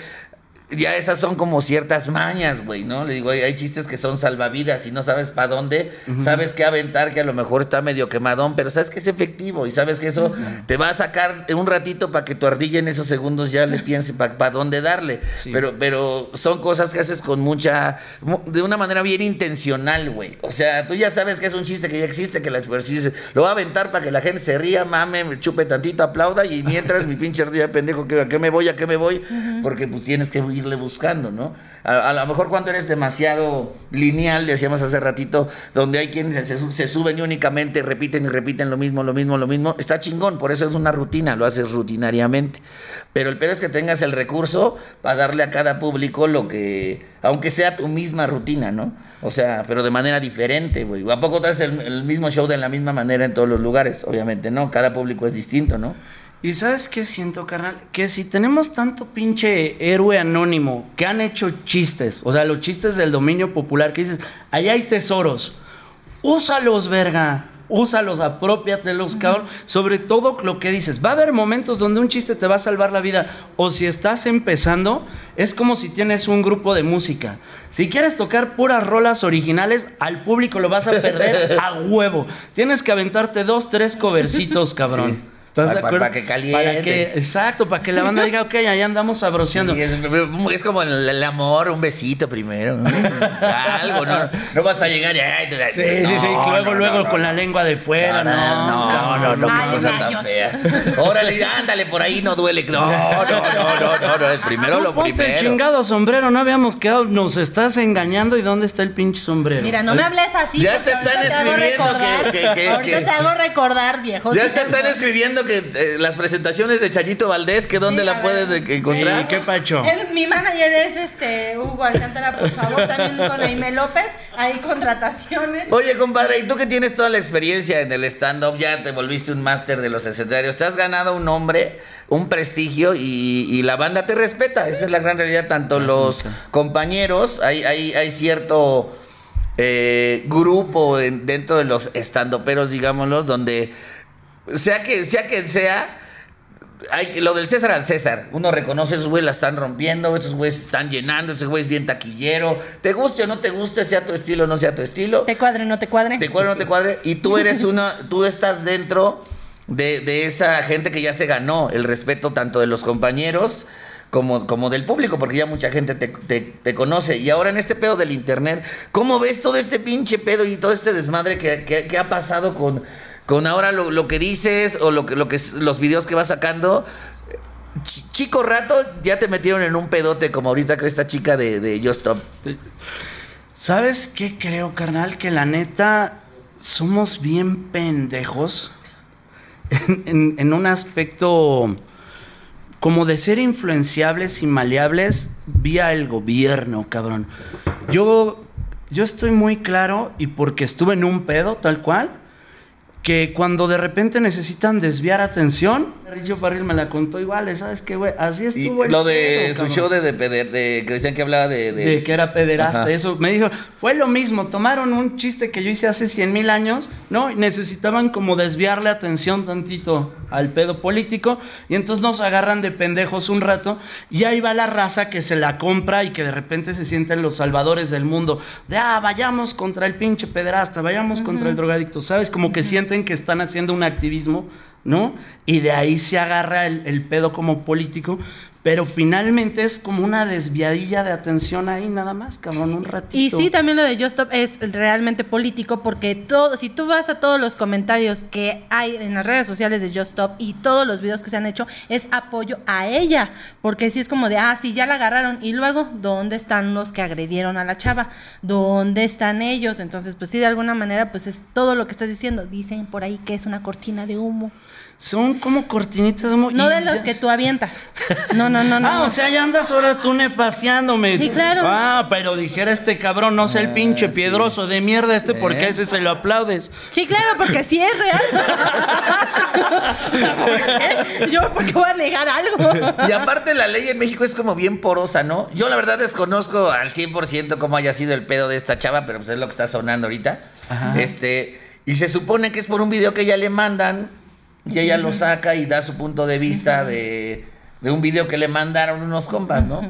ya esas son como ciertas mañas, güey, ¿no? Le digo, hay, hay chistes que son salvavidas y no sabes para dónde, sabes qué aventar, que a lo mejor está medio quemadón, pero sabes que es efectivo y sabes que eso te va a sacar un ratito para que tu ardilla en esos segundos ya le piense para dónde darle. Sí. Pero, pero son cosas que haces con mucha, mu- de una manera bien intencional, güey. O sea, tú ya sabes que es un chiste que ya existe, que la dices, lo va a aventar para que la gente se ría, mame, me chupe tantito, aplauda y mientras mi pinche ardilla pendejo, ¿a qué me voy? ¿A qué me voy? Porque pues tienes que buscando, ¿no? A, lo mejor cuando eres demasiado lineal, decíamos hace ratito, donde hay quienes se, su- se suben y únicamente repiten y repiten lo mismo, lo mismo, lo mismo, está chingón, por eso es una rutina, lo haces rutinariamente. Pero el pedo es que tengas el recurso para darle a cada público lo que, aunque sea tu misma rutina, ¿no? O sea, pero de manera diferente, güey. ¿A poco traes el mismo show de la misma manera en todos los lugares? Obviamente no, cada público es distinto, ¿no? Y sabes qué siento, carnal? Que si tenemos tanto pinche héroe anónimo que han hecho chistes, o sea, los chistes del dominio popular, que dices, allá hay tesoros, úsalos, verga. Úsalos, apropiatelos, cabrón. Sobre todo lo que dices. Va a haber momentos donde un chiste te va a salvar la vida. O si estás empezando, es como si tienes un grupo de música. Si quieres tocar puras rolas originales, al público lo vas a perder <laughs> a huevo. Tienes que aventarte dos, tres covercitos, cabrón. Sí. ¿Estás Pa- de pa- acuerdo? pa' que caliente. Para que- exacto, para que la banda diga, ok, allá andamos sabroseando. Sí, es, es como el, el amor, un besito primero. ¿no? Algo, ¿no? No vas a llegar y ay, te Sí, sí, sí. Luego, no, luego no, con no. la lengua de fuera. No, no, no, no, qué cosa tan fea. Órale, ándale, por ahí no duele. No, no, no, no, no, no, es primero lo ponte el primero. chingado sombrero, no habíamos quedado, nos estás engañando y dónde está el pinche sombrero. Mira, no me hables así. Ya se están escribiendo recordar- que- ahorita te hago recordar, viejos. Ya te están tiempos. Que eh, las presentaciones de Chayito Valdés, que dónde Sí, la puedes de- encontrar. Sí, qué pacho. Es- mi manager es este Hugo Alcántara, por favor, también con Aime López. Hay contrataciones. Oye, compadre, y tú que tienes toda la experiencia en el stand-up, ya te volviste un máster de los escenarios, te has ganado un nombre, un prestigio y, y la banda te respeta. Esa es la gran realidad. Tanto los compañeros, hay, hay, hay cierto eh, grupo en- dentro de los estandoperos, digámoslo, donde sea que sea que sea. Hay que, lo del César al César. Uno reconoce, esos güeyes la están rompiendo, esos güeyes están llenando, ese güey es bien taquillero. Te guste o no te guste, sea tu estilo o no sea tu estilo. ¿Te cuadre no te cuadre? Te cuadre o no te cuadre. Y tú eres una, tú estás dentro de, de esa gente que ya se ganó el respeto tanto de los compañeros como, como del público, porque ya mucha gente te, te- te conoce. Y ahora en este pedo del internet, ¿cómo ves todo este pinche pedo y todo este desmadre que, que- que ha pasado con, con ahora lo, lo que dices o lo que, lo que es- los videos que vas sacando? Ch- Chico rato ya te metieron en un pedote como ahorita con esta chica de, de Just Stop. ¿Sabes qué creo, carnal? Que la neta somos bien pendejos en, en- en un aspecto como de ser influenciables y maleables vía el gobierno, cabrón. Yo, yo estoy muy claro y porque estuve en un pedo tal cual, que cuando de repente necesitan desviar atención, Richo Farril me la contó igual, ¿sabes qué, güey? Así Y estuvo el lo de pedo, su show de, de, peder- de- que decían que hablaba de... de- de que era pederasta, Ajá. eso. Me dijo, fue lo mismo, tomaron un chiste que yo hice hace 100 mil años, ¿no? Y necesitaban como desviarle atención tantito al pedo político, y entonces nos agarran de pendejos un rato, y ahí va la raza que se la compra y que de repente se sienten los salvadores del mundo, de, ah, vayamos contra el pinche pederasta, vayamos contra el drogadicto, ¿sabes? Como que sienten que están haciendo un activismo, ¿no? Y de ahí se agarra el, pedo como político. Pero finalmente es como una desviadilla de atención ahí nada más, cabrón, un ratito. Y sí, también lo de Just Stop es realmente político porque todo, si tú vas a todos los comentarios que hay en las redes sociales de Just Stop y todos los videos que se han hecho, es apoyo a ella. Porque sí es como de, ah, sí, ya la agarraron. Y luego, ¿dónde están los que agredieron a la chava? ¿Dónde están ellos? Entonces, pues sí, de alguna manera, pues es todo lo que estás diciendo. Dicen por ahí que es una cortina de humo. Son como cortinitas muy... No de los ya- que tú avientas. No, no, no, no. Ah, o sea, ya andas ahora tú nefaciándome. Sí, claro. Ah, pero dijera este cabrón, no sé el pinche sí. piedroso de mierda este, porque ¿Eh? ese se lo aplaudes. Sí, claro, porque sí es real. <laughs> ¿Por qué? Yo, ¿por qué voy a negar algo? Y aparte la ley en México es como bien porosa, ¿no? Yo la verdad desconozco al 100% cómo haya sido el pedo de esta chava, pero pues es lo que está sonando ahorita. Este, y se supone que es por un video que ella le mandan y ella lo saca y da su punto de vista de, de un video que le mandaron unos compas, ¿no?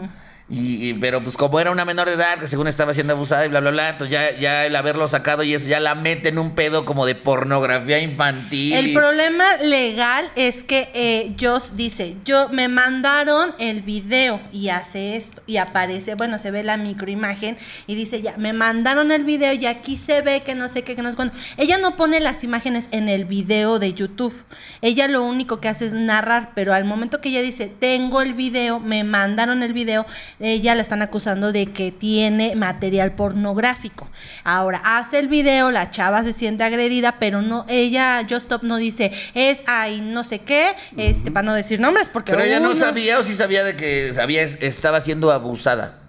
Y, y- pero pues como era una menor de edad que según estaba siendo abusada y bla bla bla, entonces ya, ya el haberlo sacado y eso ya la mete en un pedo como de pornografía infantil. El y- problema legal es que eh, Joss dice, yo me mandaron el video y hace esto y aparece, bueno, se ve la microimagen y dice ya, me mandaron el video y aquí se ve que no sé qué, que no sé cuándo. Ella no pone las imágenes en el video de YouTube. Ella lo único que hace es narrar, pero al momento que ella dice, tengo el video, me mandaron el video, ella la están acusando de que tiene material pornográfico. Ahora, hace el video, la chava se siente agredida, pero no, ella, Just Stop no dice, es ay, no sé qué, este, para no decir nombres, porque Pero ella no sabía o sí sabía de que sabía, estaba siendo abusada.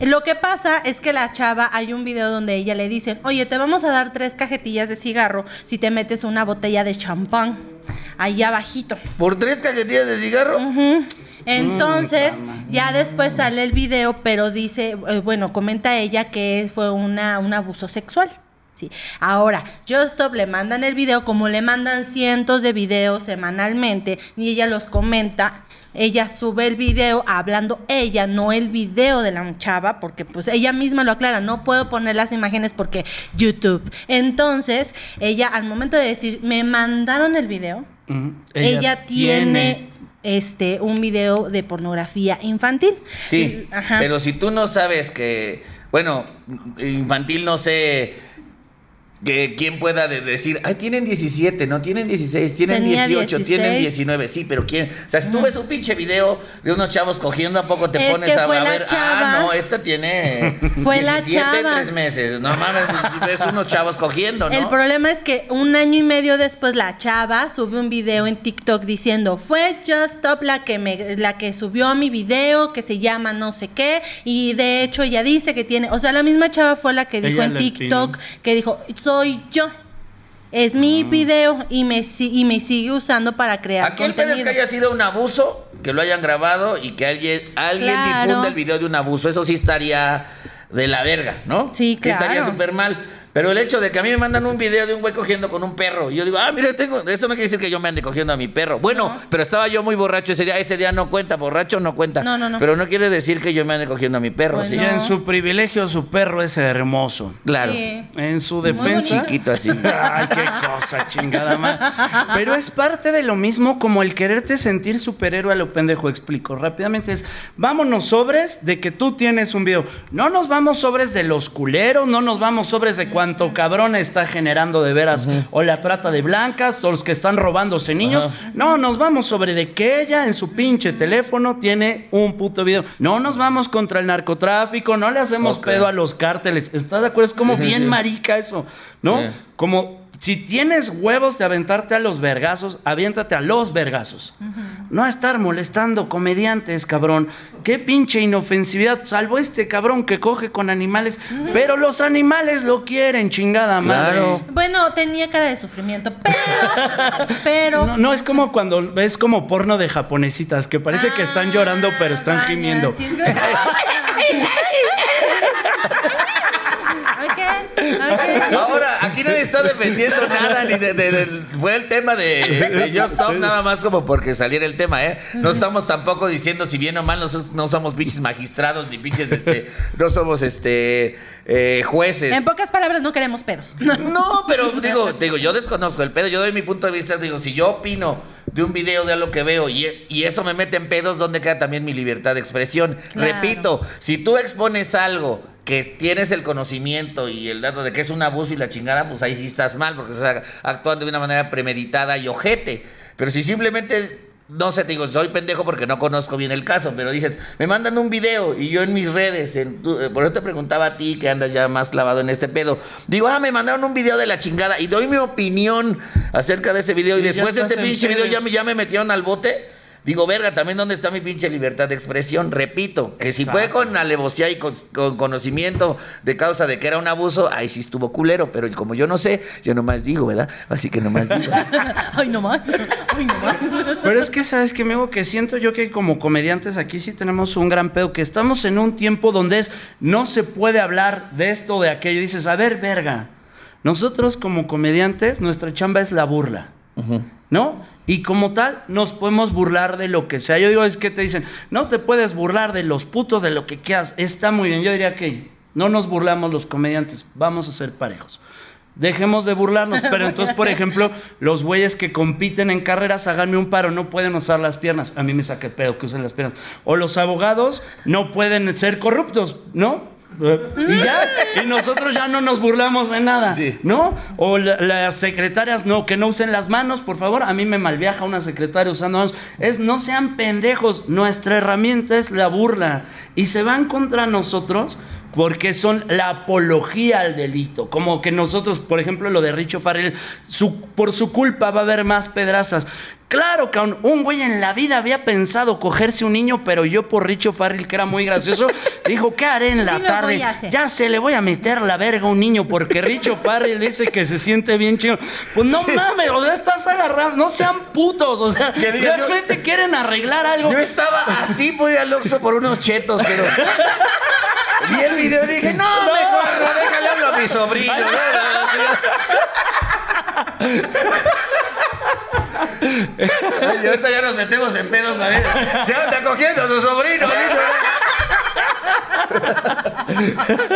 Lo que pasa es que la chava, hay un video donde ella le dicen, oye, te vamos a dar tres cajetillas de cigarro si te metes una botella de champán. allá abajito. ¿Por tres cajetillas de cigarro? Entonces, Mm, ya después sale el video, pero dice, eh, bueno, comenta ella que fue una, un abuso sexual. Sí. Ahora, Just Stop le mandan el video, como le mandan cientos de videos semanalmente, y ella los comenta. Ella sube el video hablando ella, no el video de la chava, porque pues ella misma lo aclara, no puedo poner las imágenes porque YouTube. Entonces, ella al momento de decir, me mandaron el video, Ujú. ella, tiene, este un video de pornografía infantil. Sí, Y- ajá. pero si tú no sabes que, bueno, infantil no sé que quién pueda de- decir, ay, tienen 17, no, tienen 16, tienen Tenía 18, tienen 16. 19, sí, pero quién, o sea, si tú ves un pinche video de unos chavos cogiendo, ¿a poco te Es pones que a, fue a la ver, chava. ah, no, esta tiene <laughs> Fue la 17, chava. 3 meses, no mames, ves unos chavos cogiendo, ¿no? El problema es que un año y medio después la chava sube un video en TikTok diciendo fue Just Stop la que me la que subió a mi video que se llama no sé qué y de hecho ella dice que tiene, o sea, la misma chava fue la que dijo Ella en TikTok que dijo soy yo. Es Ah. mi video y me y me sigue usando para crear Aquí el pedo es que haya sido un abuso, que lo hayan grabado y que alguien, alguien Claro. difunda el video de un abuso. Eso sí estaría de la verga, ¿no? Sí, claro. Estaría súper mal. Pero el hecho de que a mí me mandan un video de un güey cogiendo con un perro y yo digo, ah, mira, tengo. Eso no quiere decir que yo me ande cogiendo a mi perro. Bueno, pero estaba yo muy borracho ese día. Ese día no cuenta, borracho no cuenta. No, no, no. Pero no quiere decir que yo me ande cogiendo a mi perro, Pues ¿sí? Y en su privilegio, su perro es hermoso. Claro. Sí. En su defensa. Chiquito así. <laughs> Ay, qué cosa, chingada madre. Pero es parte de lo mismo como el quererte sentir superhéroe a lo pendejo. Explico rápidamente. Es vámonos sobres de que tú tienes un video. No nos vamos sobres de los culeros, no nos vamos sobres de cuánto cabrón está generando de veras o la trata de blancas, todos los que están robándose niños. No, nos vamos sobre de que ella en su pinche teléfono tiene un puto video. No nos vamos contra el narcotráfico, no le hacemos pedo a los cárteles. ¿Estás de acuerdo? Es como bien marica eso, ¿no? Como si tienes huevos de aventarte a los vergazos, aviéntate a los vergazos. No a estar molestando comediantes, cabrón. Qué pinche inofensividad. Salvo este cabrón que coge con animales, pero los animales lo quieren, chingada madre. Claro. Bueno, tenía cara de sufrimiento, pero <laughs> pero No, no, es como cuando ves como porno de japonesitas, que parece que están llorando, pero están Ah, vaya, gimiendo. sí, <laughs> verdad. Ok, ok. Ahora, aquí nadie está defendiendo nada, ni de, fue el tema de, de Just Stop, nada más como porque saliera el tema, ¿eh? No estamos tampoco diciendo si bien o mal, no, no somos pinches magistrados, ni pinches, este, no somos, este, eh, jueces. En pocas palabras, no queremos pedos. No, pero digo, digo, yo desconozco el pedo, yo doy mi punto de vista, digo, si yo opino de un video de lo que veo y, y eso me mete en pedos, ¿dónde queda también mi libertad de expresión? Claro. Repito, si tú expones algo que tienes el conocimiento y el dato de que es un abuso y la chingada, pues ahí sí estás mal, porque estás actuando de una manera premeditada y ojete. Pero si simplemente no sé, te digo, soy pendejo porque no conozco bien el caso, pero dices, me mandan un video y yo en mis redes, en tu- eh, por eso te preguntaba a ti que andas ya más clavado en este pedo. Digo, ah, me mandaron un video de la chingada y doy mi opinión acerca de ese video y, después de ese pinche video ya me, ya me metieron al bote. Digo, verga, también dónde está mi pinche libertad de expresión. Repito, que si fue con alevosía y con, con conocimiento de causa de que era un abuso, ahí sí estuvo culero, pero como yo no sé, yo nomás digo, ¿verdad? Así que nomás digo. <laughs> Ay, no más. Ay, no más. Pero es que, ¿sabes qué, amigo? Que siento yo que como comediantes aquí sí tenemos un gran pedo, que estamos en un tiempo donde es, no se puede hablar de esto o de aquello. Y dices, a ver, verga, nosotros como comediantes, nuestra chamba es la burla, ¿no? Y como tal, nos podemos burlar de lo que sea. Yo digo, es que te dicen, no te puedes burlar de los putos, de lo que quieras. Está muy bien. Yo diría que no nos burlamos los comediantes, vamos a ser parejos. Dejemos de burlarnos, pero entonces, por ejemplo, los güeyes que compiten en carreras, háganme un paro, no pueden usar las piernas. A mí me el pedo que usen las piernas. O los abogados no pueden ser corruptos, ¿no? Y ya, y nosotros ya no nos burlamos de nada, Sí. ¿no? O la- las secretarias, no, que no usen las manos, por favor. A mí me malviaja una secretaria usando manos. Es, no sean pendejos, nuestra herramienta es la burla. Y se van contra nosotros porque son la apología al delito. Como que nosotros, por ejemplo, lo de Richo Farrell, su- por su culpa va a haber más pedrazas. Claro, cabrón, un güey en la vida había pensado cogerse un niño, pero yo por Richo Farrell, que era muy gracioso, <laughs> dijo, ¿qué haré en la Sí tarde? Ya se le voy a meter la verga a un niño porque Richo Farrell dice que se siente bien chido. Pues no mames, o sea, estás agarrando, no sean putos, o sea, Que yo- realmente quieren arreglar algo. Yo estaba así por ir al Oxxo por unos chetos, pero <laughs> vi el video y dije, no, mejor no, déjale hablo a mi sobrino. y ahorita ya nos metemos en pedos a ver. Se anda cogiendo a su sobrino.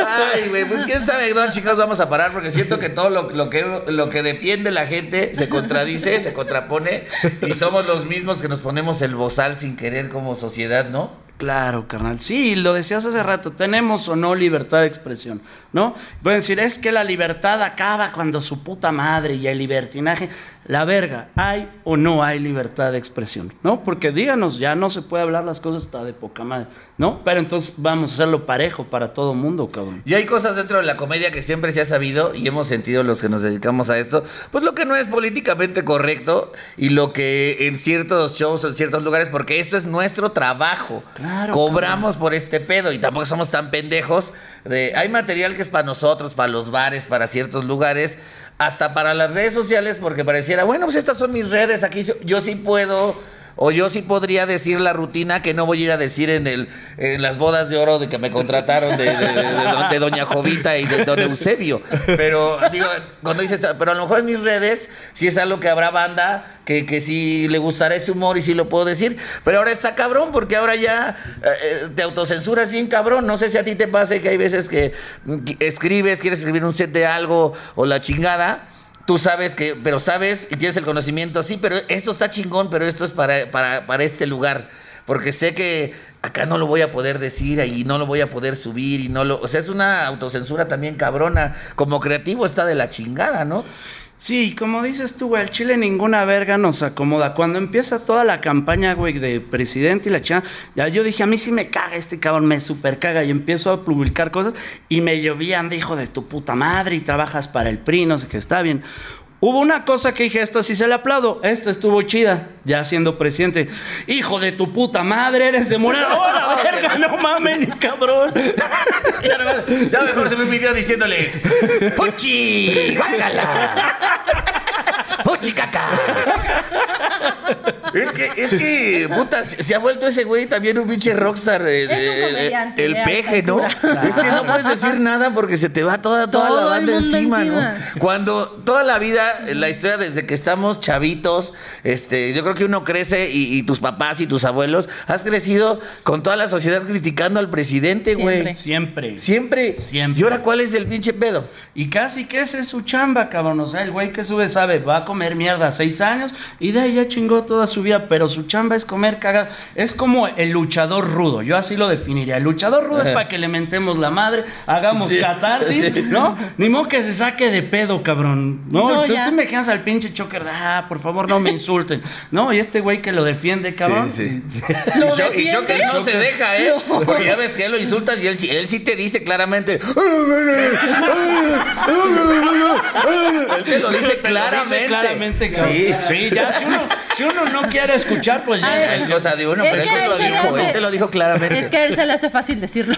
Ay, güey, pues quién sabe dónde chicos vamos a parar porque siento que todo lo, lo que, lo que defiende la gente se contradice, se contrapone y somos los mismos que nos ponemos el bozal sin querer como sociedad, ¿no? Claro, carnal. Sí, lo decías hace rato, tenemos o no libertad de expresión, ¿no? Pueden decir, es que la libertad acaba cuando su puta madre y el libertinaje. La verga, ¿hay o no hay libertad de expresión? ¿No? Porque díganos, ya no se puede hablar las cosas hasta de poca madre, ¿no? Pero entonces vamos a hacerlo parejo para todo mundo, cabrón. Y hay cosas dentro de la comedia que siempre se ha sabido y hemos sentido los que nos dedicamos a esto, pues lo que no es políticamente correcto y lo que en ciertos shows o en ciertos lugares, porque esto es nuestro trabajo. Claro, Cobramos por este pedo y tampoco somos tan pendejos. De, hay material que es para nosotros, para los bares, para ciertos lugares, hasta para las redes sociales, porque pareciera, bueno, pues estas son mis redes, aquí yo, yo sí puedo O yo sí podría decir la rutina que no voy a ir a decir en el en las bodas de oro de que me contrataron de, Doña Jovita y de Don Eusebio. Pero digo, cuando dices, pero a lo mejor en mis redes sí es algo que habrá banda que, que sí le gustará ese humor y sí lo puedo decir. Pero ahora está cabrón porque ahora ya eh, eh, te autocensuras bien cabrón. No sé si a ti te pase que hay veces que escribes, quieres escribir un set de algo o la chingada. Tú sabes que, pero sabes y tienes el conocimiento, sí, pero esto está chingón, pero esto es para, para, para este lugar. Porque sé que acá no lo voy a poder decir y no lo voy a poder subir y no lo... O sea, es una autocensura también cabrona. Como creativo está de la chingada, ¿no? Sí, como dices tú, güey, al Chile ninguna verga nos acomoda. Cuando empieza toda la campaña, güey, de presidente y la chingada, ya yo dije, a mí sí me caga este cabrón, me super caga. Y empiezo a publicar cosas y me llovían de hijo de tu puta madre y trabajas para el PRI, no sé qué, está bien. Hubo una cosa que dije, esta sí se le aplaudo, esta estuvo chida, ya siendo presidente. Hijo de tu puta madre, eres de Morena. <laughs> ¡Oh, la verga! No mames, cabrón. Ya mejor se me video diciéndoles, ¡Puchi! ¡Guácala! <laughs> ¡Puchi caca! Es que, es que, puta, se ha vuelto ese güey también un pinche rockstar. eh, Es un comediante, El peje, ¿no? Es que no puedes decir nada porque se te va toda, toda Todo la el banda encima, encima. ¿no? Cuando toda la vida, la historia desde que estamos chavitos, este, yo creo que uno crece y, y tus papás y tus abuelos, has crecido con toda la sociedad criticando al presidente, güey. Siempre. Siempre. Siempre. ¿Y ahora cuál es el pinche pedo? Y casi que ese es su chamba, cabrón. O sea, el güey que sube sabe, va a comer mierda seis años y de ahí ya chingó toda su vida, pero su chamba es comer cagada. Es como el luchador rudo, yo así lo definiría. El luchador rudo es para que le mentemos la madre, hagamos Sí, catarsis, sí. ¿no? Ni modo que se saque de pedo, cabrón. No, No, tú ya. te imaginas al pinche choker, de, ah, por favor no me insulten. No, y este güey que lo defiende, cabrón. Sí, Lo y, Sho- y defiende. Shocker no se deja, ¿eh? No. Porque ya ves que él lo insultas y él, sí- él sí te dice claramente. Él te lo dice <laughs> Te lo dice claramente. claramente, cabrón. Sí. Sí, ya, si uno, si uno no quiere escuchar, pues ya. Es cosa de uno, Es pero él que te lo dijo, hace- él te lo dijo claramente. Es que a él se le hace fácil decirlo.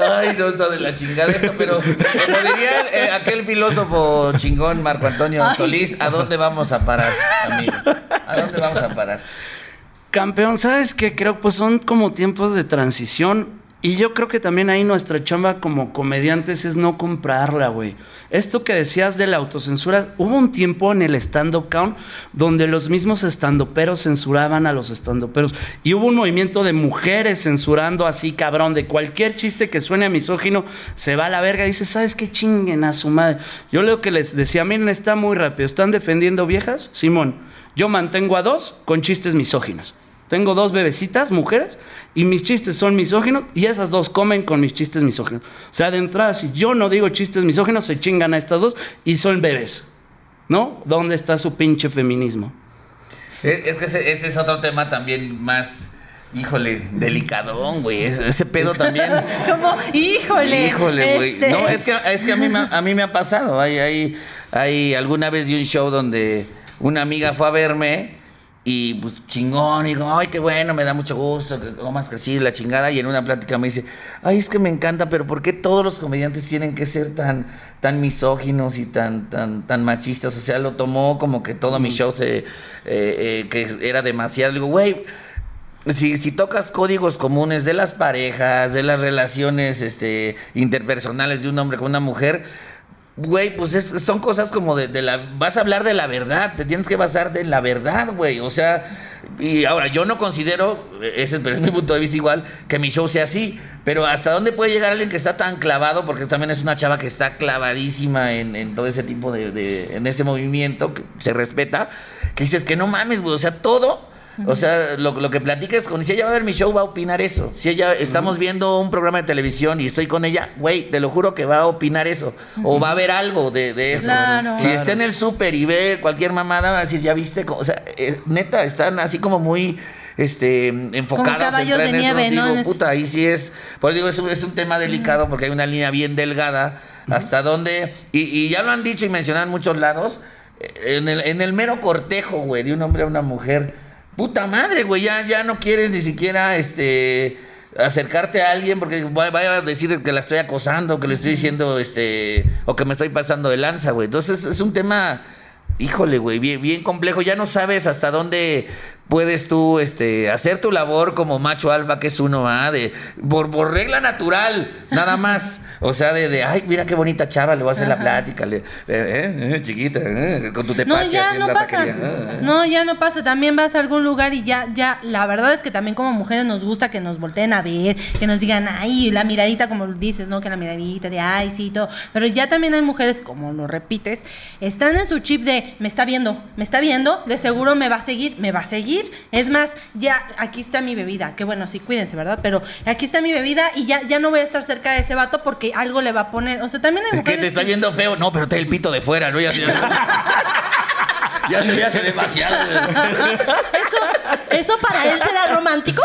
Ay, no está de la chingada esto, pero como diría el- eh, aquel filósofo chingón Marco Antonio Ay. Solís, ¿a dónde vamos a parar, amigo? ¿A dónde vamos a parar? Campeón, ¿sabes qué? Creo pues son como tiempos de transición y yo creo que también ahí nuestra chamba como comediantes es no comprarla, güey. Esto que decías de la autocensura, hubo un tiempo en el stand-up count donde los mismos estandoperos censuraban a los estandoperos y hubo un movimiento de mujeres censurando así, cabrón, de cualquier chiste que suene a misógino, se va a la verga y dice, ¿sabes qué chinguen a su madre? Yo lo que les decía, miren, está muy rápido, ¿están defendiendo viejas? Simón, yo mantengo a dos con chistes misóginos. Tengo dos bebecitas, mujeres, y mis chistes son misóginos, y esas dos comen con mis chistes misóginos. O sea, de entrada, si yo no digo chistes misóginos, se chingan a estas dos y son bebés. ¿No? ¿Dónde está su pinche feminismo? Es que ese, ese es otro tema también más Híjole, delicadón, güey. Ese, ese pedo también. <laughs> Como, híjole. Híjole, güey. este, No, es que, es que a, mí, me- a mí me ha pasado. Hay, hay, hay alguna vez de un show donde una amiga fue a verme y pues chingón, y digo, ay, qué bueno, me da mucho gusto, que comas así, la chingada. Y en una plática me dice, ay, es que me encanta, pero ¿por qué todos los comediantes tienen que ser tan, tan misóginos y tan, tan, tan machistas? O sea, lo tomó como que todo mi show se, eh, eh, que era demasiado. Le digo, güey, si, si tocas códigos comunes de las parejas, de las relaciones este, interpersonales de un hombre con una mujer, güey, pues es- son cosas como de, de la... Vas a hablar de la verdad, te tienes que basar en la verdad, güey. O sea, y ahora yo no considero, ese pero es mi punto de vista igual, que mi show sea así. Pero hasta dónde puede llegar alguien que está tan clavado, porque también es una chava que está clavadísima en, en todo ese tipo de, de- en ese movimiento, que se respeta, que dices que no mames, güey, o sea, todo... O sea, lo, lo que platiques con... Si ella va a ver mi show, va a opinar eso. Si ella... Estamos viendo un programa de televisión y estoy con ella, güey, te lo juro que va a opinar eso. O va a ver algo de, de eso. Claro. Si está en el súper y ve cualquier mamada, va a decir, ya viste... cómo-?" O sea, eh, neta, están así como muy... Este, enfocadas en de eso. nieve, ¿no? Digo, es- puta, ahí sí es... Por digo, es un, es un tema delicado porque hay una línea bien delgada. Hasta dónde... Y, y ya lo han dicho y mencionado en muchos lados. eh, En el, en el mero cortejo, güey, de un hombre a una mujer. Puta madre, güey, ya, ya no quieres ni siquiera este acercarte a alguien porque va- vaya a decir que la estoy acosando, que le estoy diciendo este o que me estoy pasando de lanza, güey. Entonces es un tema híjole, güey, bien, bien complejo. Ya no sabes hasta dónde puedes tú este, hacer tu labor como macho alfa, que es uno, ¿ah? De, por, por regla natural, nada más. O sea, de, de, ay, mira qué bonita chava, le voy a hacer la plática. Le, eh, eh, eh, chiquita, eh, con tu No, tepache ya así en no pasa. taquería, eh, eh. No, ya no pasa. También vas a algún lugar y ya, ya, la verdad es que también como mujeres nos gusta que nos volteen a ver, que nos digan, ay, la miradita, como dices, ¿no? Que la miradita de, ay, sí, todo. Pero ya también hay mujeres, como lo repites, están en su chip de, me está viendo, me está viendo, de seguro me va a seguir, me va a seguir. Es más, ya, aquí está mi bebida, que bueno, sí, cuídense, ¿verdad? Pero aquí está mi bebida y ya, ya no voy a estar cerca de ese vato porque algo le va a poner. O sea, también hay Es que mujeres te está viendo feo. No, pero trae el pito de fuera, ¿no? Ya, <laughs> <laughs> ya se ve hace demasiado. ¿Eso, ¿Eso para él será romántico?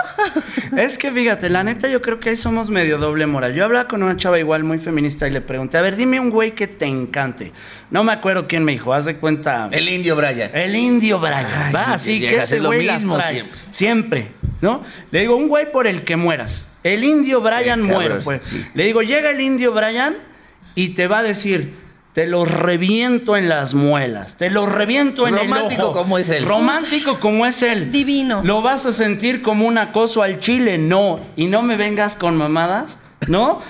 Es que fíjate, la neta yo creo que ahí somos medio doble moral. Yo hablaba con una chava igual muy feminista y le pregunté, a ver, dime un güey que te encante. No me acuerdo quién me dijo, haz de cuenta. El indio Brian. El indio Brian, Ay, va, sí, así que a ese lo güey las mismo trae. siempre. Siempre, ¿no? Le digo, un güey por el que mueras. El indio Brian Eh, muere, cabrón, pues. sí. Le digo, llega el indio Brian y te va a decir, te los reviento en las muelas, te los reviento en Romántico el ojo. como es él. Romántico como es él. Divino. ¿Lo vas a sentir como un acoso al chile? No. Y no me vengas con mamadas, ¿no?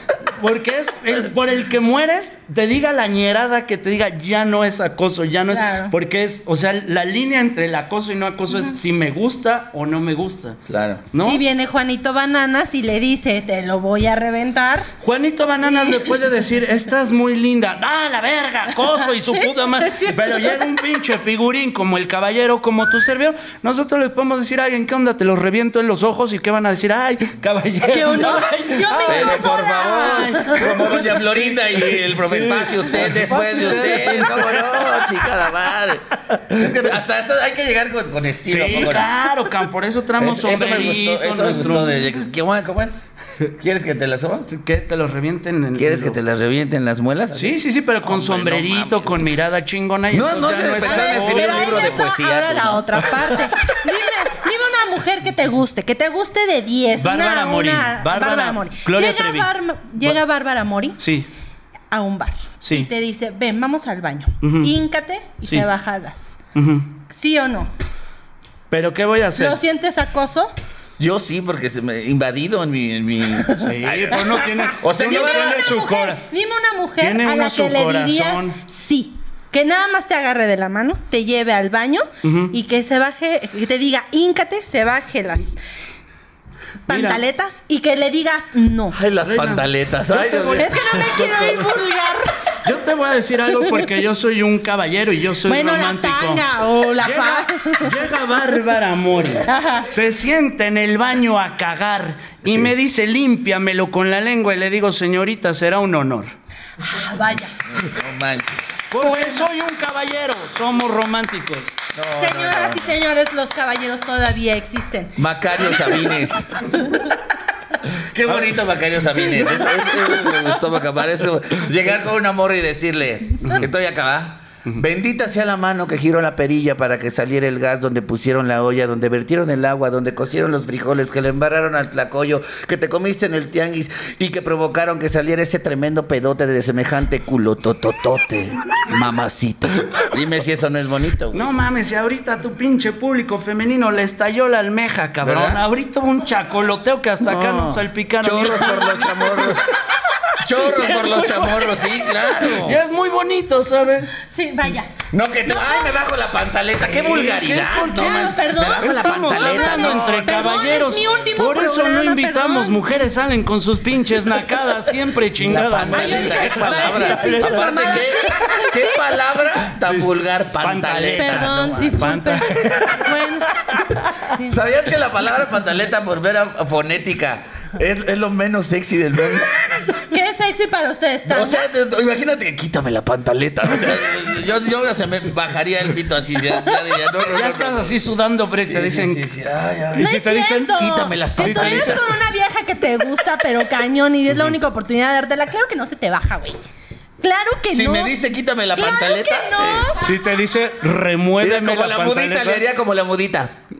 Porque es el- por el que mueres, te diga la ñerada que te diga ya no es acoso, ya no es-. Porque es, o sea, la línea entre el acoso y no acoso es si me gusta o no me gusta. Claro. ¿No? Y viene Juanito Bananas y le dice, te lo voy a reventar. Juanito Bananas le puede decir, estás muy linda. ¡Ah, la verga! Acoso y su puta madre. <laughs> Pero llega un pinche figurín como el caballero, como tu servidor. Nosotros les podemos decir a alguien, ¿qué onda? Te los reviento en los ojos y ¿qué van a decir? ¡Ay, caballero! ¡Qué honor! <laughs> Ay, ¡Yo me ay, iba Pero, por favor, como doña Florinda y el profe Espacio, usted después de usted. ¿Cómo no, chica la madre? Es que hasta, hasta hay que llegar con, con estilo. Sí, ¿cómo no? claro, Cam, por eso traemos Eso, eso me sombrerito, gustó, eso me nuestro- gustó. De, de- ¿cómo, cómo es? ¿Quieres que te la suba? ¿Qué? ¿Te los revienten en ¿Quieres que te las revienten las muelas? Sí, sí, sí, pero con Hombre, no sombrerito, con mirada chingona. y No, no se es pensaron escribir un libro de poesía, Ahora pues. la otra parte. Dime, mujer que te guste, que te guste de 10. Bárbara una, Mori, una- Bárbara- Mori. Gloria llega Trevi. Barma- llega Bárbara Mori Sí. a un bar Sí. y te dice, ven, vamos al baño. Ujú. Híncate y Sí. se bajadas. ¿Sí o no? Pero ¿qué voy a hacer? ¿Lo sientes acoso? Yo sí, porque se me invadido en mi. En mi... Sí, <laughs> no tiene. O sea, yo- tiene su una cora. mujer, dime una mujer a la que le dirías corazón. sí. Que nada más te agarre de la mano, te lleve al baño y que se baje, que te diga, híncate, se baje las pantaletas y que le digas no. Ay, las Reina, pantaletas. yo Ay. Es que no me quiero ir vulgar. Yo te voy a decir algo porque yo soy un caballero y yo soy Bueno, la romántico. tanga o la llega, llega Bárbara Mori, Ajá. se sienta en el baño a cagar y me dice límpiamelo con la lengua y le digo, señorita, será un honor. Ah, vaya. No manches. Porque soy un caballero, somos románticos. Señoras y señores, los caballeros todavía existen. Macario Sabines. <laughs> Qué bonito Macario Sabines. Eso, eso- eso me gustó Macamar. Eso, llegar con una morra y decirle, estoy acá, Bendita sea la mano que giró la perilla para que saliera el gas, donde pusieron la olla, donde vertieron el agua, donde cocieron los frijoles, que le embarraron al tlacoyo, que te comiste en el tianguis y que provocaron que saliera ese tremendo pedote de semejante culo tototote, mamacita. Dime si eso no es bonito. güey. No mames, si ahorita a tu pinche público femenino le estalló la almeja, cabrón. ¿Verdad? Ahorita un chacoloteo que hasta acá No. nos salpicaron. Chorros por los <laughs> chamorros. Chorros por los chamorros, sí, claro. Ya es muy bonito, ¿sabes? Sí, vaya. No, que tú, ay, me bajo la pantaleta. ¡Qué vulgaridad! ¿Qué? ¿Por No, qué? más, Perdón. me bajo la Estamos hablando no. entre perdón, caballeros. es mi último Por eso no invitamos perdón. mujeres, salen con sus pinches nacadas <laughs> siempre La chingada. pantaleta, Ay, qué palabra. Aparte. ¿qué, qué palabra tan vulgar? Pantaleta. Perdón, no, disculpe. <laughs> Bueno. Sí. ¿Sabías que la palabra pantaleta por ver a fonética es, es lo menos sexy del mundo? ¿Qué es sexy para ustedes? O sea, te- imagínate que quítame la pantaleta. O sea, yo, yo ya se me bajaría el pito así. Ya, ya diría, no, no, no, Ya no, estás no. así sudando fresco. Sí, te dicen. sí, sí, sí. Ay, ay. Y si te dicen, quítame las Estás pantaletas. con una vieja que te gusta, pero cañón, y es la única oportunidad de dártela. Claro que no se te baja, güey. Claro que Si no. me dice quítame la Claro pantaleta. que no. eh, Si te dice, remuéveme como la, la, mudita, pantaleta. le haría como la mudita. <laughs>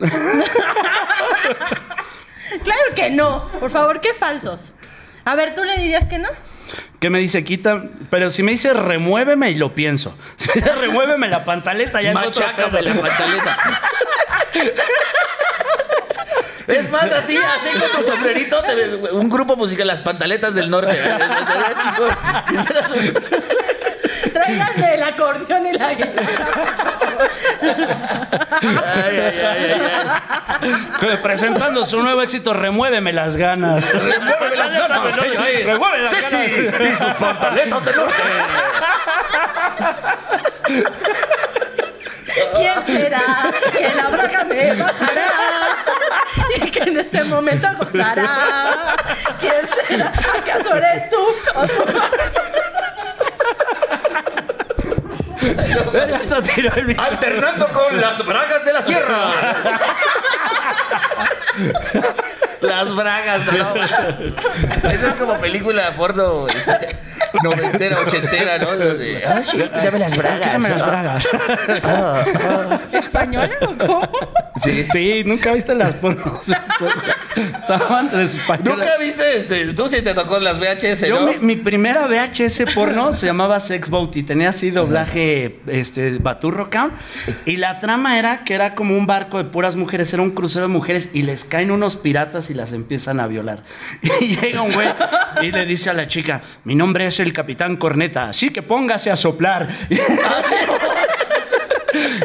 Claro que no. Por favor, qué falsos. A ver, ¿tú le dirías que no? Que me dice, quita. Pero si me dice, remuéveme y lo pienso. <laughs> Si me dice, remuéveme la pantaleta, ya es otro Machácame pedo. la pantaleta. Es más, así, así con tu sombrerito, te un grupo musical, las pantaletas del norte. ¿eh? <laughs> Estaría. Tráiganme el acordeón y la guitarra. Ay, ay, ay, ay, Que Presentando su nuevo éxito, remuéveme las ganas. Remuéveme las ganas, señores. Remueve las ganas. Y sus pantaletas del norte. ¿Quién será que la braga me bajará? Y que en este momento gozará. ¿Quién será? ¿Acaso eres tú? ¿O tú? Ya está tirado el micrófono. <laughs> Alternando con las bragas de la sierra. <laughs> Las bragas, no. Esa es como película porno este, noventera, ochentera, ¿no? De, Ah, sí, quítame las bragas. Quítame las bragas. ¿Española o cómo? Sí. Sí, nunca viste las pornos. Estaban de españolas. ¿Nunca viste? Este, tú sí te tocó las VHS, Yo, ¿no? mi, mi primera VHS porno se llamaba Sex Boat y tenía así doblaje este, Baturro Count. Y la trama era que era como un barco de puras mujeres, era un crucero de mujeres y les caen unos piratas y las empiezan a violar. <laughs> Y llega un güey y le dice a la chica: Mi nombre es el Capitán Corneta, así que póngase a soplar. <laughs>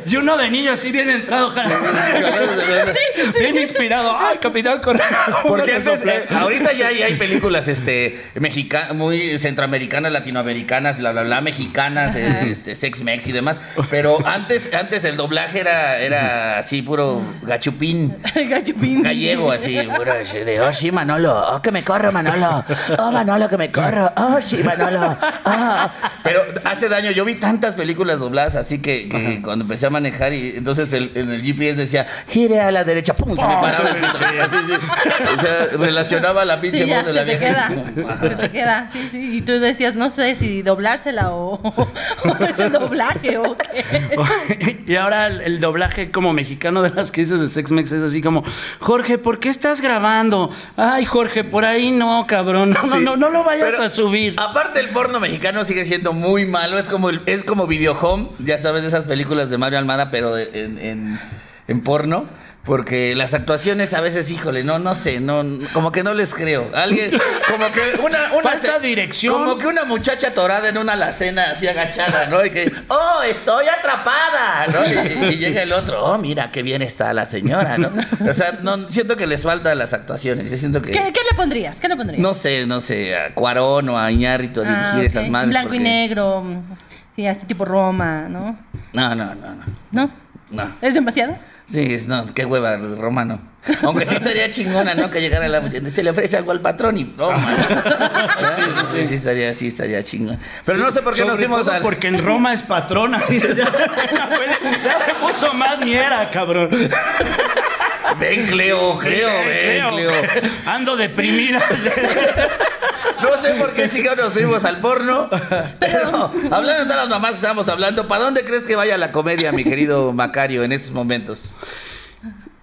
Y uno de niño así bien entrado, bien inspirado. ¡Ay, Capitán Corneta! Porque antes, soplar". eh, ahorita ya hay, hay películas este, mexicanas, muy centroamericanas, latinoamericanas, bla, bla, bla, mexicanas, este, sex mex y demás. Pero antes, antes el doblaje era, era así, puro gachupín. Gachupín. Gallego, así, puro así de, oh sí, Manolo, oh que me corro, Manolo, oh Manolo, que me corro, oh sí, Manolo, ah. Pero hace daño, yo vi tantas películas dobladas, así que, que cuando empecé a manejar, y entonces el- en el GPS decía, gire a la derecha, pum, se me Oh, paraba <laughs> sí. Así, <laughs> sí. O sea, relacionaba la pinche Sí, ya, voz de la se te vieja. queda. <laughs> Se te queda, sí, sí. Y tú decías, no sé si doblársela o, o es el doblaje o qué. Y ahora el, el doblaje como mexicano de las que dices de Sex Mex es así como, Jorge, ¿por qué estás grabando? Ay, Jorge, por ahí no, cabrón. No, no, Sí. no, no lo vayas Pero, a subir. Aparte el porno mexicano sigue siendo muy malo, es como el- es como Video Home, ya sabes de esas películas de Mario Almada, pero en, en- en porno. Porque las actuaciones a veces, híjole, no, no sé, no, como que no les creo. Alguien, como que una, una Falta dirección. Como que una muchacha atorada en una alacena así agachada, ¿no? Y que, oh, estoy atrapada, ¿no? Y, y llega el otro, oh, mira qué bien está la señora, ¿no? O sea, no, siento que les falta las actuaciones. Yo siento que. ¿Qué, qué le pondrías? ¿Qué le pondrías? No sé, no sé, a Cuarón o a Iñárritu a dirigir Ah, esas madres. Blanco y negro. Sí, así tipo Roma, ¿no? No, no, no, no. ¿No? no. ¿Es demasiado? Sí, es- no, qué hueva, Romano. Aunque sí estaría chingona, ¿no? Que llegara la muchacha. Se le ofrece algo al patrón y toma. <laughs> Sí, sí, sí, sí, estaría, sí, estaría chingón. Pero no sé por qué nos Sobre fuimos al. Porque en Roma es patrona. Ya, <laughs> ya se puso más miera, cabrón. Ven, Cleo, Cleo, ven, Cleo. Ando deprimida. <laughs> No sé por qué, chicos, nos fuimos al porno. Pero hablando de todas las mamás que estábamos hablando, ¿para dónde crees que vaya la comedia, mi querido Macario, en estos momentos?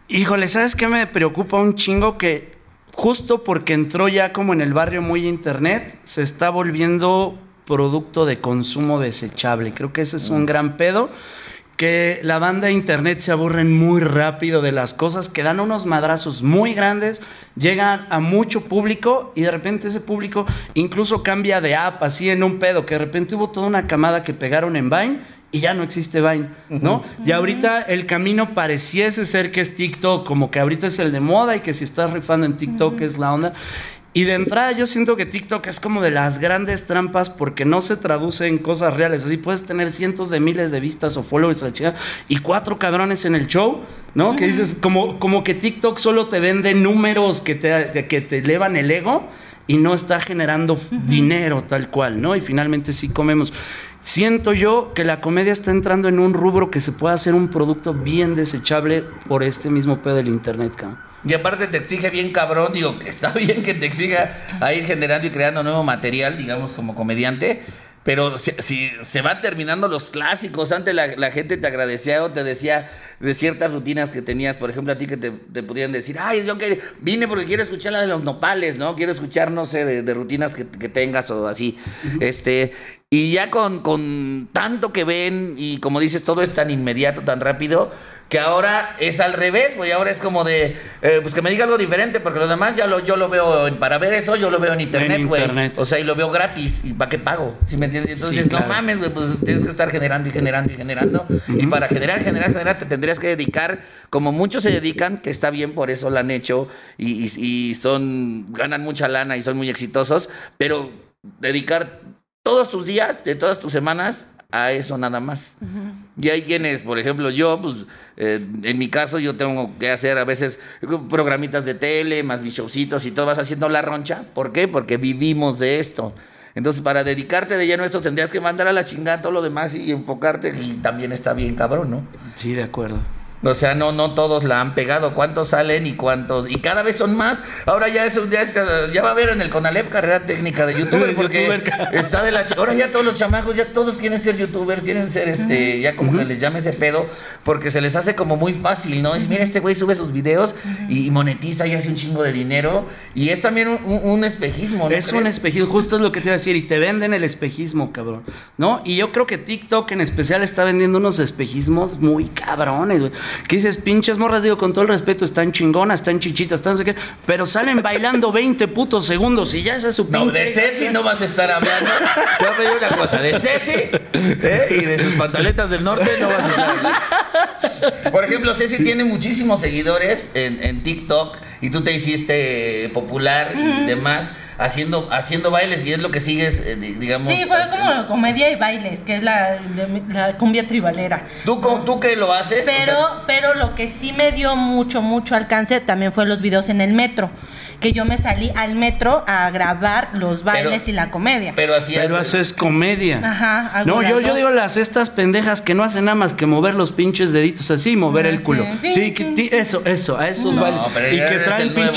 Híjole, ¿sabes qué me preocupa un chingo? Que justo porque entró ya como en el barrio muy internet, se está volviendo producto de consumo desechable. Creo que ese es un gran pedo. Que la banda de internet se aburren muy rápido de las cosas, que dan unos madrazos muy grandes, llegan a mucho público y de repente ese público incluso cambia de app, así en un pedo, que de repente hubo toda una camada que pegaron en Vine y ya no existe Vine, ¿no? Y ahorita el camino pareciese ser que es TikTok, como que ahorita es el de moda y que si estás rifando en TikTok es la onda. Y de entrada yo siento que TikTok es como de las grandes trampas porque no se traduce en cosas reales. Así puedes tener cientos de miles de vistas o followers a la chica y cuatro cabrones en el show, ¿no? Que dices, como, como que TikTok solo te vende números que te, que te elevan el ego y no está generando dinero tal cual, ¿no? Y finalmente sí comemos. Siento yo que la comedia está entrando en un rubro que se puede hacer un producto bien desechable por este mismo pedo del internet, cabrón. Y aparte te exige bien cabrón, digo, que <laughs> está bien que te exija a ir generando y creando nuevo material, digamos, como comediante. Pero si, si se va terminando los clásicos, antes la, la gente te agradecía o te decía de ciertas rutinas que tenías, por ejemplo, a ti que te, te podían decir, ay, yo que vine porque quiero escuchar la de los nopales, ¿no? Quiero escuchar, no sé, de, de rutinas que, que tengas o así. Este, y ya con, con tanto que ven y como dices, todo es tan inmediato, tan rápido, que ahora es al revés, güey. Ahora es como de, eh, pues que me diga algo diferente, porque lo demás ya lo, yo lo veo, en- para ver eso yo lo veo en internet, güey. O sea, y lo veo gratis. ¿Y para qué pago? ¿Sí me entiendes? Entonces, Sí, claro. no mames, güey, pues tienes que estar generando y generando y generando. Y para generar, generar, generar, te tendrías que dedicar, como muchos se dedican, que está bien, por eso lo han hecho, y, y- y son, ganan mucha lana y son muy exitosos, pero dedicar todos tus días, de todas tus semanas, a eso nada más. Y hay quienes, por ejemplo, yo, pues, eh, en mi caso, yo tengo que hacer a veces programitas de tele, más mis showcitos y todo, vas haciendo la roncha. ¿Por qué? Porque vivimos de esto. Entonces, para dedicarte de lleno a esto, tendrías que mandar a la chingada todo lo demás y enfocarte, y también está bien cabrón, ¿no? Sí, de acuerdo. O sea, no, no todos la han pegado. ¿Cuántos salen y cuántos? Y cada vez son más. Ahora ya es, ya, es- ya va a haber en el Conalep carrera técnica de youtuber <laughs> porque Youtuber. está de la... Ahora ya todos los chamacos, ya todos quieren ser youtubers, quieren ser este, ya como que les llame ese pedo, porque se les hace como muy fácil, ¿no? Es, mira, este güey sube sus videos y monetiza y hace un chingo de dinero. Y es también un, un- un espejismo, ¿no? Es un espejismo, justo es lo que te iba a decir, y te venden el espejismo, cabrón, ¿no? Y yo creo que TikTok en especial está vendiendo unos espejismos muy cabrones, güey. Que dices, pinches morras, digo, con todo el respeto, están chingonas, están chichitas, están no sé qué, pero salen bailando 20 putos segundos y ya esa es su No, pinche... de Ceci no vas a estar hablando. Te voy a pedir una cosa. De Ceci ¿eh? y de sus pantaletas del norte no vas a estar hablando. Por ejemplo, Ceci tiene muchísimos seguidores en, en TikTok y tú te hiciste popular y demás haciendo, haciendo bailes y es lo que sigues, eh, di- digamos. Sí, fue haciendo. como comedia y bailes, que es la, la cumbia tribalera. ¿Tú, co- ¿Tú que lo haces? O sea, Pero, pero lo que sí me dio mucho, mucho alcance también fue los videos en el metro. Que yo me salí al metro a grabar los bailes Pero- y la comedia. pero así Pero eso es comedia. Ajá, No, yo, yo digo las estas pendejas que no hacen nada más que mover los pinches deditos así y mover Ah, el culo. sí. Eso, eso, a esos No, bailes. pero Y que traen nuevo,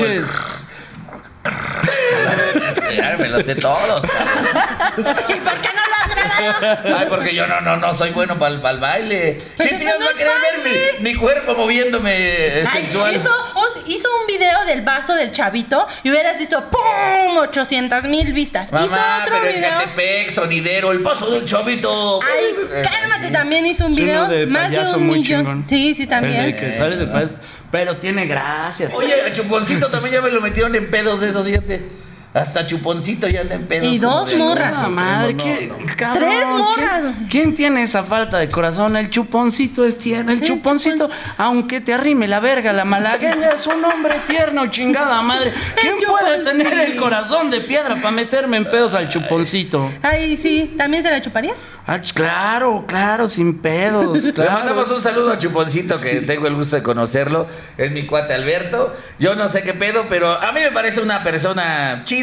el- me los sé todos, cabrón. <laughs> ¿Y por qué no lo has grabado? Ay, porque yo no, no, no soy bueno para el, baile. Pero ¿Quién eso chingados no va a querer ver mi, mi cuerpo moviéndome eh, Ay, sensual? hizo, os- hizo un video del vaso del chavito y hubieras visto ¡pum! 800 mil vistas. hizo Mamá, otro pero video. en Catepec, sonidero, el paso del chavito. Ay, Eh, cálmate, sí. también hizo un Sí, video. uno de más de un muy millón. chingón. Sí, sí, El también. de que sales de pa- Pero tiene gracia. Oye, a Chuponcito también ya me lo metieron en pedos de esos, fíjate. Hasta chuponcito ya anda en pedos. Y dos morras. Ah, madre, No, ¿qué, no. cabrón, Tres morras. ¿quién, quién tiene esa falta de corazón? El chuponcito es tierno. El chuponcito, aunque te arrime la verga, la malagueña es un hombre tierno, chingada madre. ¿Quién puede tener el corazón de piedra para meterme en pedos al chuponcito? Ay, sí, ¿también se la chuparías? Ah, claro, claro, sin pedos. Le mandamos un saludo a Chuponcito, que tengo el gusto de conocerlo. Es mi cuate Alberto. Yo no sé qué pedo, pero a mí me parece una persona chida.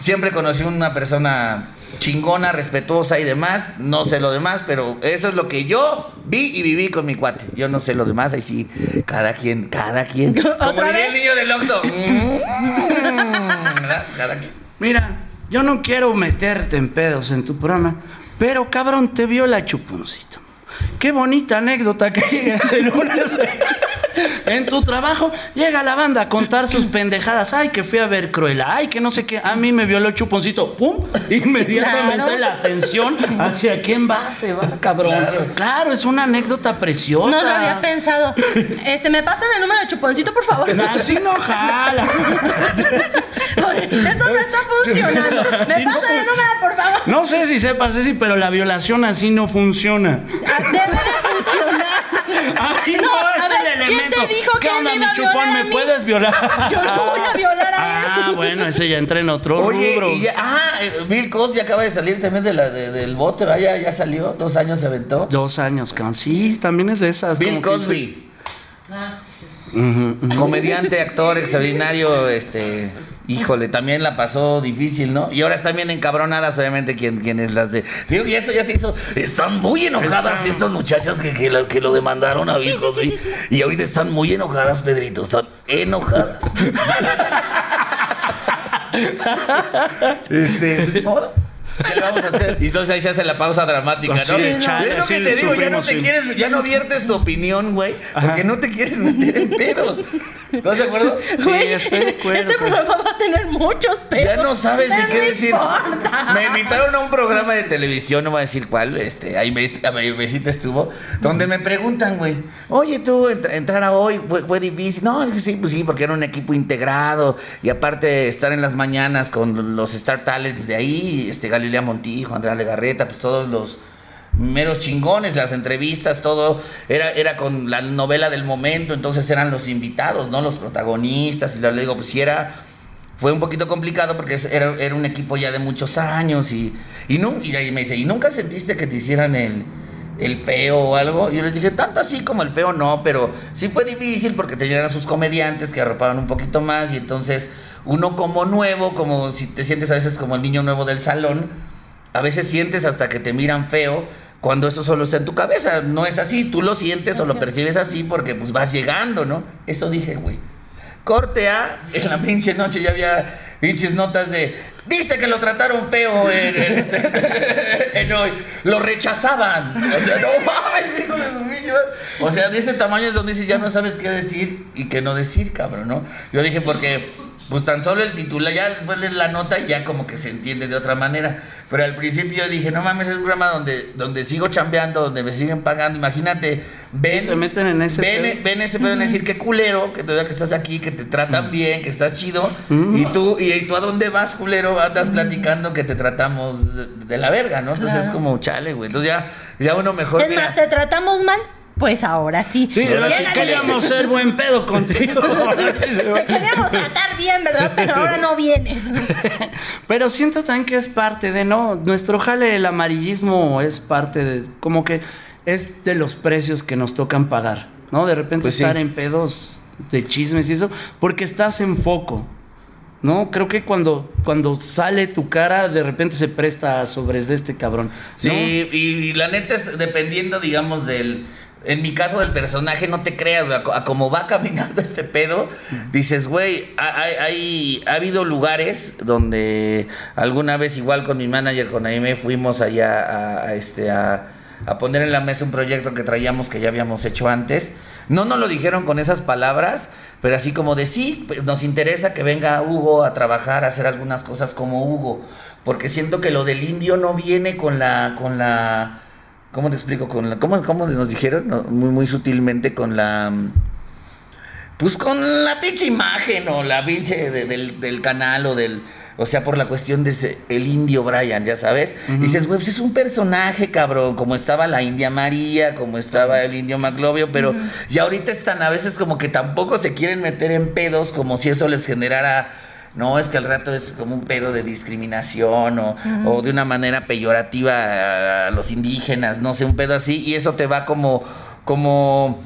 Siempre conocí una persona chingona, respetuosa y demás. No sé lo demás, pero eso es lo que yo vi y viví con mi cuate. Yo no sé lo demás, ahí sí, cada quien, cada quien. <laughs> Como ¿Otra diría el niño del Oxxo. <laughs> ¿Verdad? Cada quien. Mira, yo no quiero meterte en pedos en tu programa, pero cabrón, te viola chuponcito. Qué bonita anécdota que <laughs> llega el lunes. En tu trabajo llega la banda a contar sus pendejadas. Ay, que fui a ver Cruella. Ay, que no sé qué. A mí me violó chuponcito. ¡Pum! <laughs> Inmediatamente Claro. la atención hacia quién va, se va, cabrón. Claro, es una anécdota preciosa. No lo había pensado. Este, ¿me pasan el número de chuponcito, por favor? <laughs> Así no jala. Oye, Esto no está funcionando. ¿Me no pasan el fun- número, por favor? No sé si sepas, Ceci, pero la violación así no funciona. Ah, Debe de funcionar. Ay, no, No, es a ver, el ¿quién elemento. te dijo ¿Qué que onda, me mi iba a chupón? a ¿Me puedes violar? <laughs> Yo no voy a violar a él. Ah, bueno, ese ya entra en otro Oye, rubro. y ya, ah, eh, Bill Cosby acaba de salir también de la, de- del bote, vaya, ya salió, dos años se aventó. Dos años, cabrón. Sí, también es de esas. Bill Cosby. Comediante, actor extraordinario, este. Híjole, también la pasó difícil, ¿no? Y ahora están bien encabronadas, obviamente, quien, quienes las de. Digo, y esto ya se hizo. Están muy enojadas Están- estas muchachas que, que, lo, que lo demandaron a Bill sí, Cosby. sí, sí, Y ahorita están muy enojadas, Pedrito. Están enojadas. este. modo. ¿Qué le vamos a hacer? Y entonces ahí se hace la pausa dramática, Así ¿no? de chale, Es lo que te digo, ya no te sí. quieres, ya no viertes tu opinión, güey, porque no te quieres meter en pedos. ¿Estás de acuerdo? Sí, estoy de acuerdo, Este con- programa va a tener muchos pedos. Ya no sabes Pero qué decir. importa. Me invitaron a un programa de televisión, no voy a decir cuál, este, ahí Besita estuvo, donde me preguntan, güey, oye, tú entr- entrar a hoy fue, fue difícil. No, dije, sí, pues sí, porque era un equipo integrado y aparte estar en las mañanas con los Star Talents de ahí, este, Galilea Montijo, Andrea Legarreta, pues todos los meros chingones, las entrevistas, todo era, era con la novela del momento, entonces eran los invitados, ¿no? Los protagonistas, y le digo, pues sí era, fue un poquito complicado porque era, era un equipo ya de muchos años y, y, nu- y ahí me dice, ¿y nunca sentiste que te hicieran el, el feo o algo? Y yo les dije, tanto así como el feo no, pero sí fue difícil porque tenían a sus comediantes que arropaban un poquito más y entonces uno como nuevo, como si te sientes a veces como el niño nuevo del salón, a veces sientes hasta que te miran feo cuando eso solo está en tu cabeza. No es así, tú lo sientes o lo percibes así porque pues vas llegando, ¿no? Eso dije, güey. Corte A, en la pinche noche ya había pinches notas de. Dice que lo trataron feo en, en este- <laughs> en hoy. Lo rechazaban. O sea, no mames, hijo de su madre. O sea, de ese tamaño es donde dices, ya no sabes qué decir y qué no decir, cabrón, ¿no? Yo dije, porque, pues tan solo el titular, ya después de la nota, ya como que se entiende de otra manera. Pero al principio yo dije, no mames, es un programa donde, donde sigo chambeando, donde me siguen pagando. Imagínate, ven. te meten en ese ven, pedo. ven ese pedo en decir qué culero, que todavía que estás aquí, que te tratan bien, que estás chido. Y tú, y, tú a dónde vas, culero, andas platicando que te tratamos de, de la verga, ¿no? Entonces es como chale, güey. Entonces ya, ya uno mejor. Es mira, más, ¿te tratamos mal? Pues ahora sí. Sí, ahora sí queríamos ser buen pedo contigo. <laughs> Te queríamos tratar bien, ¿verdad? Pero ahora no vienes. <laughs> Pero siento también que es parte de, ¿no? Nuestro jale, el amarillismo es parte de, como que es de los precios que nos tocan pagar, ¿no? De repente Pues sí. estar en pedos de chismes y eso, porque estás en foco. No, creo que cuando, cuando sale tu cara, de repente se presta a sobres de este cabrón. Sí, y, y la neta es dependiendo, digamos, del. En mi caso del personaje, no te creas, güey, a, co- a cómo va caminando <laughs> este pedo, dices, güey, ha- hay, hay- ha habido lugares donde alguna vez, igual con mi manager, con Aime, fuimos allá a, a este, a, a poner en la mesa un proyecto que traíamos que ya habíamos hecho antes. No nos lo dijeron con esas palabras, pero así como de sí, pues, nos interesa que venga Hugo a trabajar, a hacer algunas cosas como Hugo, porque siento que lo del indio no viene con la, con la, ¿cómo te explico? Con la, ¿cómo, cómo nos dijeron? No, muy, muy sutilmente con la, pues con la pinche imagen o la pinche de- del, del canal o del, O sea, por la cuestión de ese- el indio Brian, ya sabes. Dices, güey, pues es un personaje, cabrón. Como estaba la India María, como estaba el indio Maclovio, pero ya ahorita están a veces como que tampoco se quieren meter en pedos como si eso les generara. No, es que al rato es como un pedo de discriminación o, o de una manera peyorativa a, los indígenas, no sé, un pedo así. Y eso te va como, como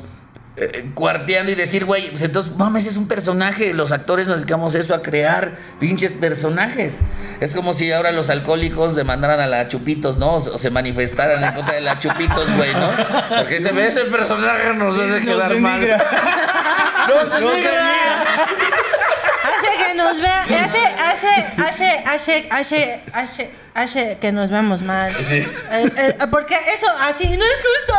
eh, cuarteando y decir, güey, pues entonces, mames, es un personaje. Los actores nos dedicamos eso a crear pinches personajes. Es como si ahora los alcohólicos demandaran a la Chupitos, ¿no? O, se- se manifestaran en contra de la Chupitos, güey, ¿no? Porque se ve ese personaje nos hace quedar mal. <laughs> ¡Nos Nos denigra! Hace que nos vea, hace, hace, hace, hace, hace, hace, hace que nos veamos mal. Eh, eh, porque eso así no es justo.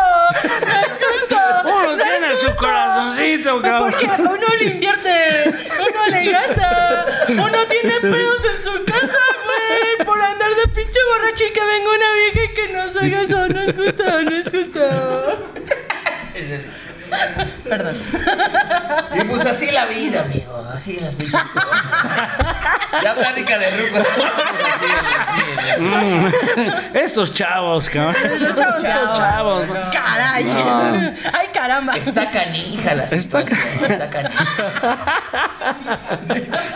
No es justo. Uno no tiene es su justo. corazoncito, cabrón. Porque uno le invierte, uno le gasta, uno tiene pedos en su casa, güey, por andar de pinche borracho y que venga una vieja y que nos haga eso. No es justo, no es justo. <laughs> Perdón. Y pues así la vida, amigo. Así las pinches cosas. Ya plática de ruco. <laughs> Pues así, así, así. Estos chavos, cabrón. Chavos, Estos chavos. Caray. Ay, caramba. Está canija la Está situación. Está, canija. <laughs>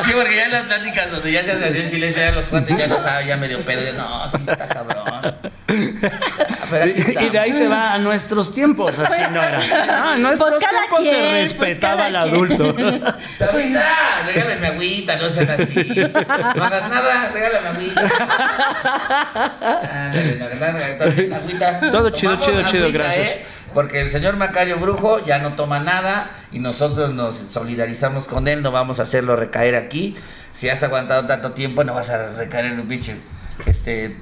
Sí, porque ya en las pláticas donde ya se hace así el silencio, ya los cuantos ya no sabe, ya medio pedo. ya, no, sí está cabrón. Sí, y de ahí se va a nuestros tiempos, así no era. Ah, en nuestros Pues cada tiempos se quien, pues respetaba al adulto. <laughs> Regálame agüita, no sean así. No hagas nada, regálame agüita. Agüita. Todo chido, Tomamos chido, chido, agüita, gracias. ¿eh? Porque el señor Macario Brujo ya no toma nada y nosotros nos solidarizamos con él, no vamos a hacerlo recaer aquí. Si has aguantado tanto tiempo, no vas a recaer en un pinche este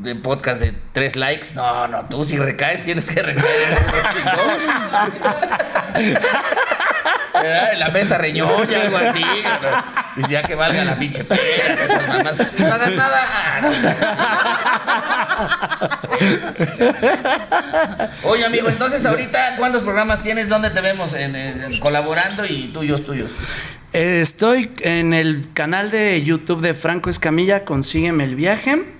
de podcast de tres likes. No, no, tú si recaes tienes que recaer en la mesa reñoña, algo así. Dice, ya que valga la pinche pena. esas mamás. No hagas nada. Oye, amigo, entonces ahorita, ¿cuántos programas tienes? ¿Dónde te vemos? En, colaborando y tuyos, tuyos. Estoy en el canal de YouTube de Franco Escamilla, consígueme el viaje.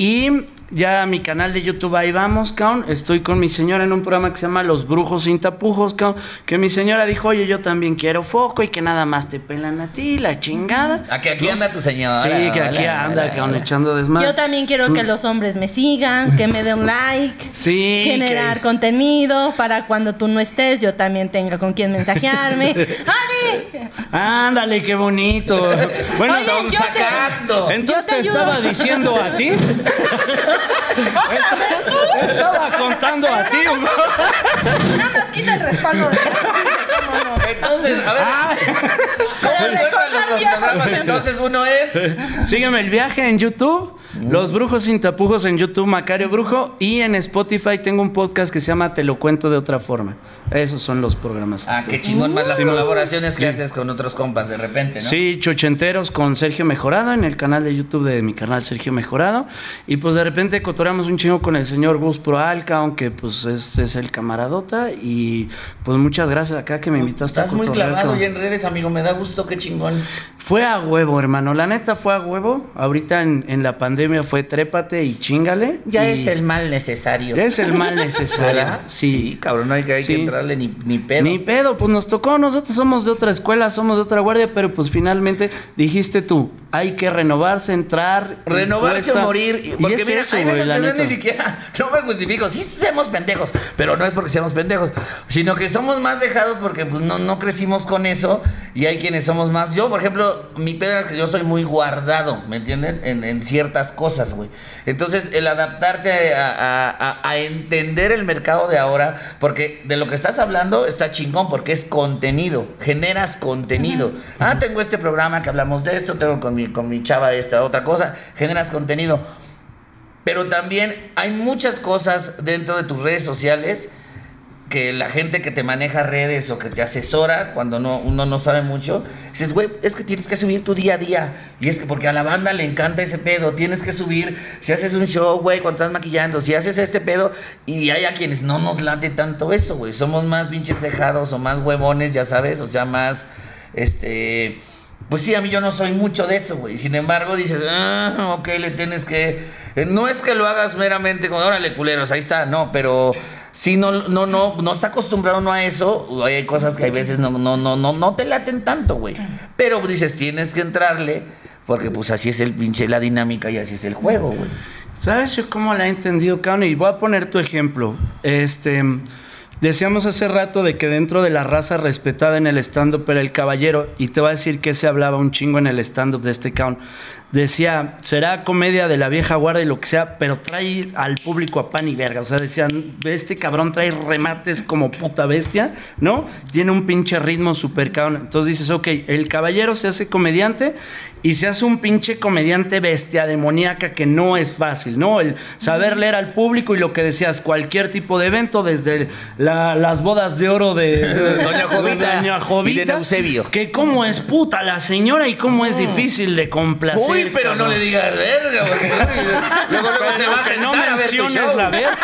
Y ya mi canal de YouTube, ahí vamos, cabrón. Estoy con mi señora en un programa que se llama Los Brujos Sin Tapujos, cabrón. Que mi señora dijo, oye, yo también quiero foco y que nada más te pelan a ti, la chingada. Aquí, aquí anda tu señora. Sí, que aquí Hola, anda, hola, echando desmadre. Yo también quiero que los hombres me sigan, que me den like. Sí, Generar que- contenido para cuando tú no estés, yo también tenga con quién mensajearme. <laughs> ¡Ale! Ándale, qué bonito. <laughs> Bueno, Oye, Son yo te- sacando. entonces yo te te, ayudo. estaba diciendo a ti. Estaba contando a ti. Nada más quita el respaldo de Entonces, a ver. Ah, ¿Cómo los programas? Entonces, uno es. Sígueme el viaje en YouTube, Los Brujos Sin Tapujos en YouTube, Macario Brujo, y en Spotify tengo un podcast que se llama Te lo cuento de otra forma. Esos son los programas. Ah, qué chingón más las Sí, colaboraciones que haces con otros compas de repente, ¿no? Sí, Chochenteros con Sergio Mejorado en el canal de YouTube de mi canal Sergio Mejorado. Y pues de repente cotoramos un chingo con el señor Gus Proalca, aunque pues es, es el camaradota. Y pues muchas gracias acá que me invitaste Estás a muy clavado ya en redes, amigo. Me da gusto, qué chingón. Fue a huevo, hermano. La neta fue a huevo. Ahorita en, en la pandemia fue trépate y chingale. Ya y es el mal necesario. Es el mal <laughs> necesario. ¿Verdad? Sí. cabrón, no hay que, hay Sí. que entrarle ni, ni pedo. Ni pedo, pues nos tocó, nosotros somos de otra escuela, somos de otra guardia, pero pues finalmente dijiste tú, hay que renovarse, entrar. Renovarse o morir. y- Y Porque es mira, eso, hay veces la que no es neta. ni siquiera, <laughs> no me justifico, sí somos pendejos, pero no es porque seamos pendejos, sino que somos más dejados porque pues no, no crecimos con eso y hay quienes somos más. Yo, por ejemplo, mi pedo es que yo soy muy guardado, ¿me entiendes? En, en ciertas cosas, güey. Entonces, el adaptarte a, a- a- a entender el mercado de ahora, porque de lo que estás hablando está chingón, porque es contenido, generas contenido. Ah, tengo este programa que hablamos de esto, tengo con mi, con mi chava esta otra cosa, generas contenido. Pero también hay muchas cosas dentro de tus redes sociales que la gente que te maneja redes o que te asesora cuando no, uno no sabe mucho, dices, güey, es que tienes que subir tu día a día. Y es que porque a la banda le encanta ese pedo, tienes que subir, si haces un show, güey, cuando estás maquillando, si haces este pedo, y hay a quienes no nos late tanto eso, güey. Somos más pinches dejados o más huevones, ya sabes, o sea, más, este... Pues sí, a mí yo no soy mucho de eso, güey. Sin embargo, dices, ah, ok, le tienes que. eh, No es que lo hagas meramente con, órale, culeros, ahí está, no, pero. Si no, no, no, no está acostumbrado uno a eso, hay cosas que hay veces no, no, no, no, no te laten tanto, güey. Pero dices, tienes que entrarle, porque pues así es el pinche la dinámica y así es el juego, güey. ¿Sabes yo cómo la he entendido? Y voy a poner tu ejemplo. Este. Decíamos hace rato de que dentro de la raza respetada en el stand-up era el caballero, y te voy a decir que se hablaba un chingo en el stand-up de este cabrón. Decía, será comedia de la vieja guardia y lo que sea, pero trae al público a pan y verga. O sea, decían, este cabrón trae remates como puta bestia, ¿no? Tiene un pinche ritmo súper cabrón. Entonces dices, ok, el caballero se hace comediante y se hace un pinche comediante bestia demoníaca que no es fácil, ¿no? El saber leer al público y lo que decías, cualquier tipo de evento, desde la- las bodas de oro de, de- <laughs> Doña Jovita Doña y de Jovita, Eusebio. Que cómo es puta la señora y cómo es difícil de complacer. Uy, pero no le digas verga, porque uy, <laughs> luego, luego se va a no sentar a ver tu menciones show. la verga.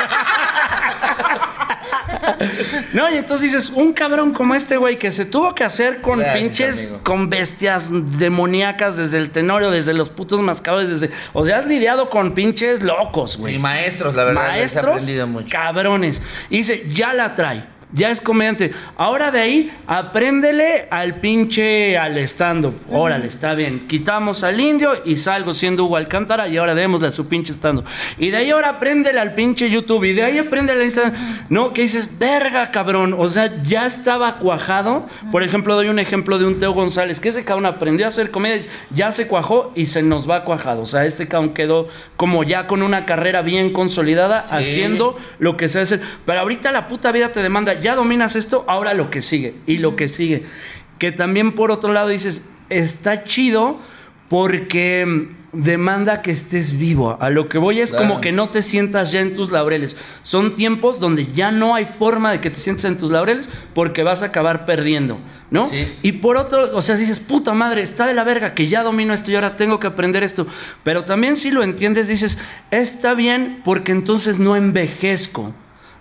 No, y entonces dices, un cabrón como este güey que se tuvo que hacer con Gracias, pinches, amigo. con bestias demoníacas desde el tenorio, desde los putos mascabres, desde. O sea, has lidiado con pinches locos, güey. Sí, maestros, la verdad, Maestros, aprendido mucho. cabrones. Y dice, ya la trae. Ya es comediante. Ahora de ahí, apréndele al pinche al stand-up. Órale, está bien. Quitamos al indio y salgo siendo Hugo Alcántara y ahora démosle a su pinche stand-up. Y de ahí ahora apréndele al pinche YouTube. Y de ahí apréndele a Instagram. No, que dices, verga, cabrón. O sea, ya estaba cuajado. Por ejemplo, doy un ejemplo de un Teo González, que ese cabrón aprendió a hacer comedia, ya se cuajó y se nos va cuajado. O sea, este cabrón quedó como ya con una carrera bien consolidada, Sí. haciendo lo que se hace. Pero ahorita la puta vida te demanda, ya dominas esto, ahora lo que sigue y lo que sigue. Que también por otro lado dices, está chido porque demanda que estés vivo. A lo que voy es como que no te sientas ya en tus laureles. Son tiempos donde ya no hay forma de que te sientes en tus laureles porque vas a acabar perdiendo, ¿no? Sí. Y por otro, o sea, dices, puta madre, está de la verga que ya domino esto y ahora tengo que aprender esto. Pero también si lo entiendes, dices, está bien porque entonces no envejezco.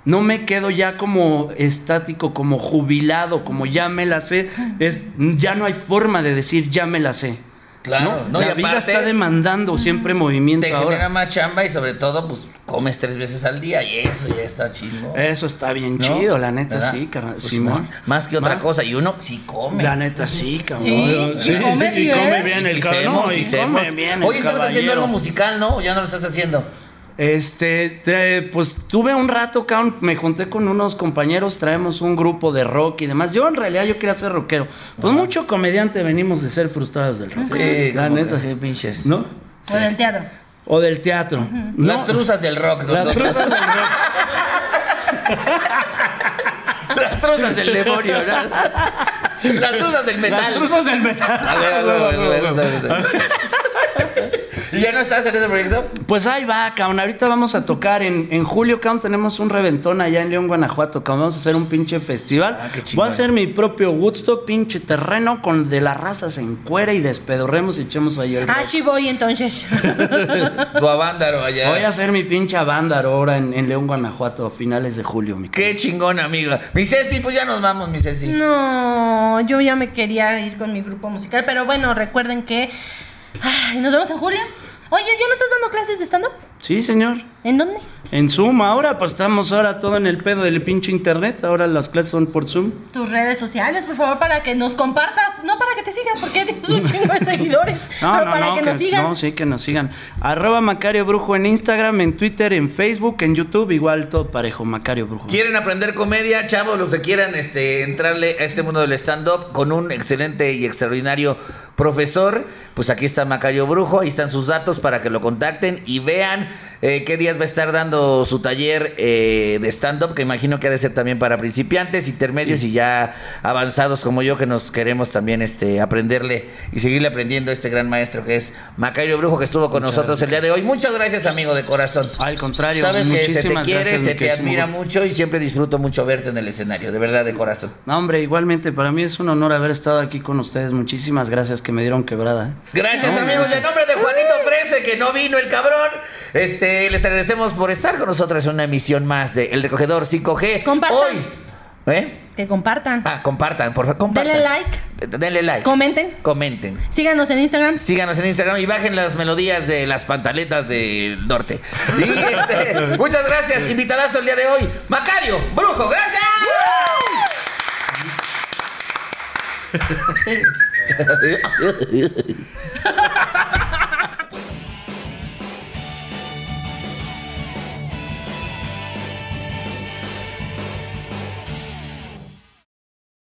No me quedo ya como estático, como jubilado, como ya me la sé. Es, ya no hay forma de decir ya me la sé. Claro, no, la y vida aparte- está demandando siempre movimiento Te ahora. genera más chamba y sobre todo, pues comes tres veces al día y eso ya está chido. Eso está bien ¿no? chido, la neta ¿Verdad? sí, carnal. Pues Simón. más, más que otra Más- cosa, y uno sí come. La neta sí, cabrón. Sí, y bien. come bien Y el sí cabrón. sí y come bien el Oye, estabas haciendo algo musical, ¿no? ¿O ya no lo estás haciendo? Este, te- pues tuve un rato, cabrón, me junté con unos compañeros, traemos un grupo de rock y demás. Yo en realidad yo quería ser rockero. Pues mucho comediante venimos de ser frustrados del rock. Sí, la neta. sí, pinches. ¿No? O del teatro. O del teatro. Las No. truzas del rock, Las nosotros. truzas del rock. <laughs> Las truzas del demonio, ¿no? Las truzas del metal. Las truzas del metal. A ver, a ver, a ver, a ver, a ver, a ver. <laughs> ¿Y ya no estás en ese proyecto? Pues ahí va, cabrón. Ahorita vamos a tocar en, en julio, cabrón. Tenemos un reventón allá en León, Guanajuato, cabrón. Vamos a hacer un pinche festival. Ah, qué Voy a hacer mi propio Woodstock, pinche terreno, con de la raza se encuera y despedorremos y echemos ahí el Ah, sí voy entonces. <laughs> Tu avándaro allá. Voy a hacer mi pinche banda ahora en, en León, Guanajuato, a finales de julio, mi Qué chingón, amiga. Mi Ceci, pues ya nos vamos, mi Ceci. No, yo ya me quería ir con mi grupo musical, pero bueno, recuerden que ay, nos vemos en julio. Oye, ¿ya no estás dando clases de stand-up? Sí, señor. ¿En dónde? En Zoom, ahora pues estamos ahora todo en el pedo del pinche internet. Ahora las clases son por Zoom. Tus redes sociales, por favor, para que nos compartas. No para que te sigan, porque tienes un chingo de seguidores. <laughs> No, pero no, para no, que, nos sigan. no, sí, que nos sigan. Arroba Macario Brujo en Instagram, en Twitter, en Facebook, en YouTube, igual todo parejo, Macario Brujo. ¿Quieren aprender comedia, chavos? Los que quieran este, entrarle a este mundo del stand-up con un excelente y extraordinario profesor, pues aquí está Macario Brujo, ahí están sus datos para que lo contacten y vean eh, qué días va a estar dando su taller eh, de stand-up, que imagino que ha de ser también para principiantes, intermedios y ya avanzados como yo, que nos queremos también este, aprenderle y seguirle aprendiendo a este gran maestro que es Macario Brujo, que estuvo con nosotros el día de hoy. Muchas gracias, amigo de corazón. Al contrario, Sabes que se te quiere, gracias, se te admira mucho y siempre disfruto mucho verte en el escenario, de verdad, de corazón. No, hombre, igualmente, para mí es un honor haber estado aquí con ustedes. Muchísimas gracias que me dieron quebrada. ¿eh? Gracias, No, amigos. En nombre de Juanito Prese, que no vino el cabrón, este, les agradecemos por estar con nosotros en una emisión más de El Recogedor 5G. Compartan. Hoy, ¿eh? Que compartan. Ah, compartan, por favor, compartan. Denle like. Denle like. Comenten. Comenten. Síganos en Instagram. Síganos en Instagram y bajen las melodías de las pantaletas del norte. Y este, <laughs> muchas gracias, invitadazo el día de hoy. Macario, brujo, gracias. <laughs>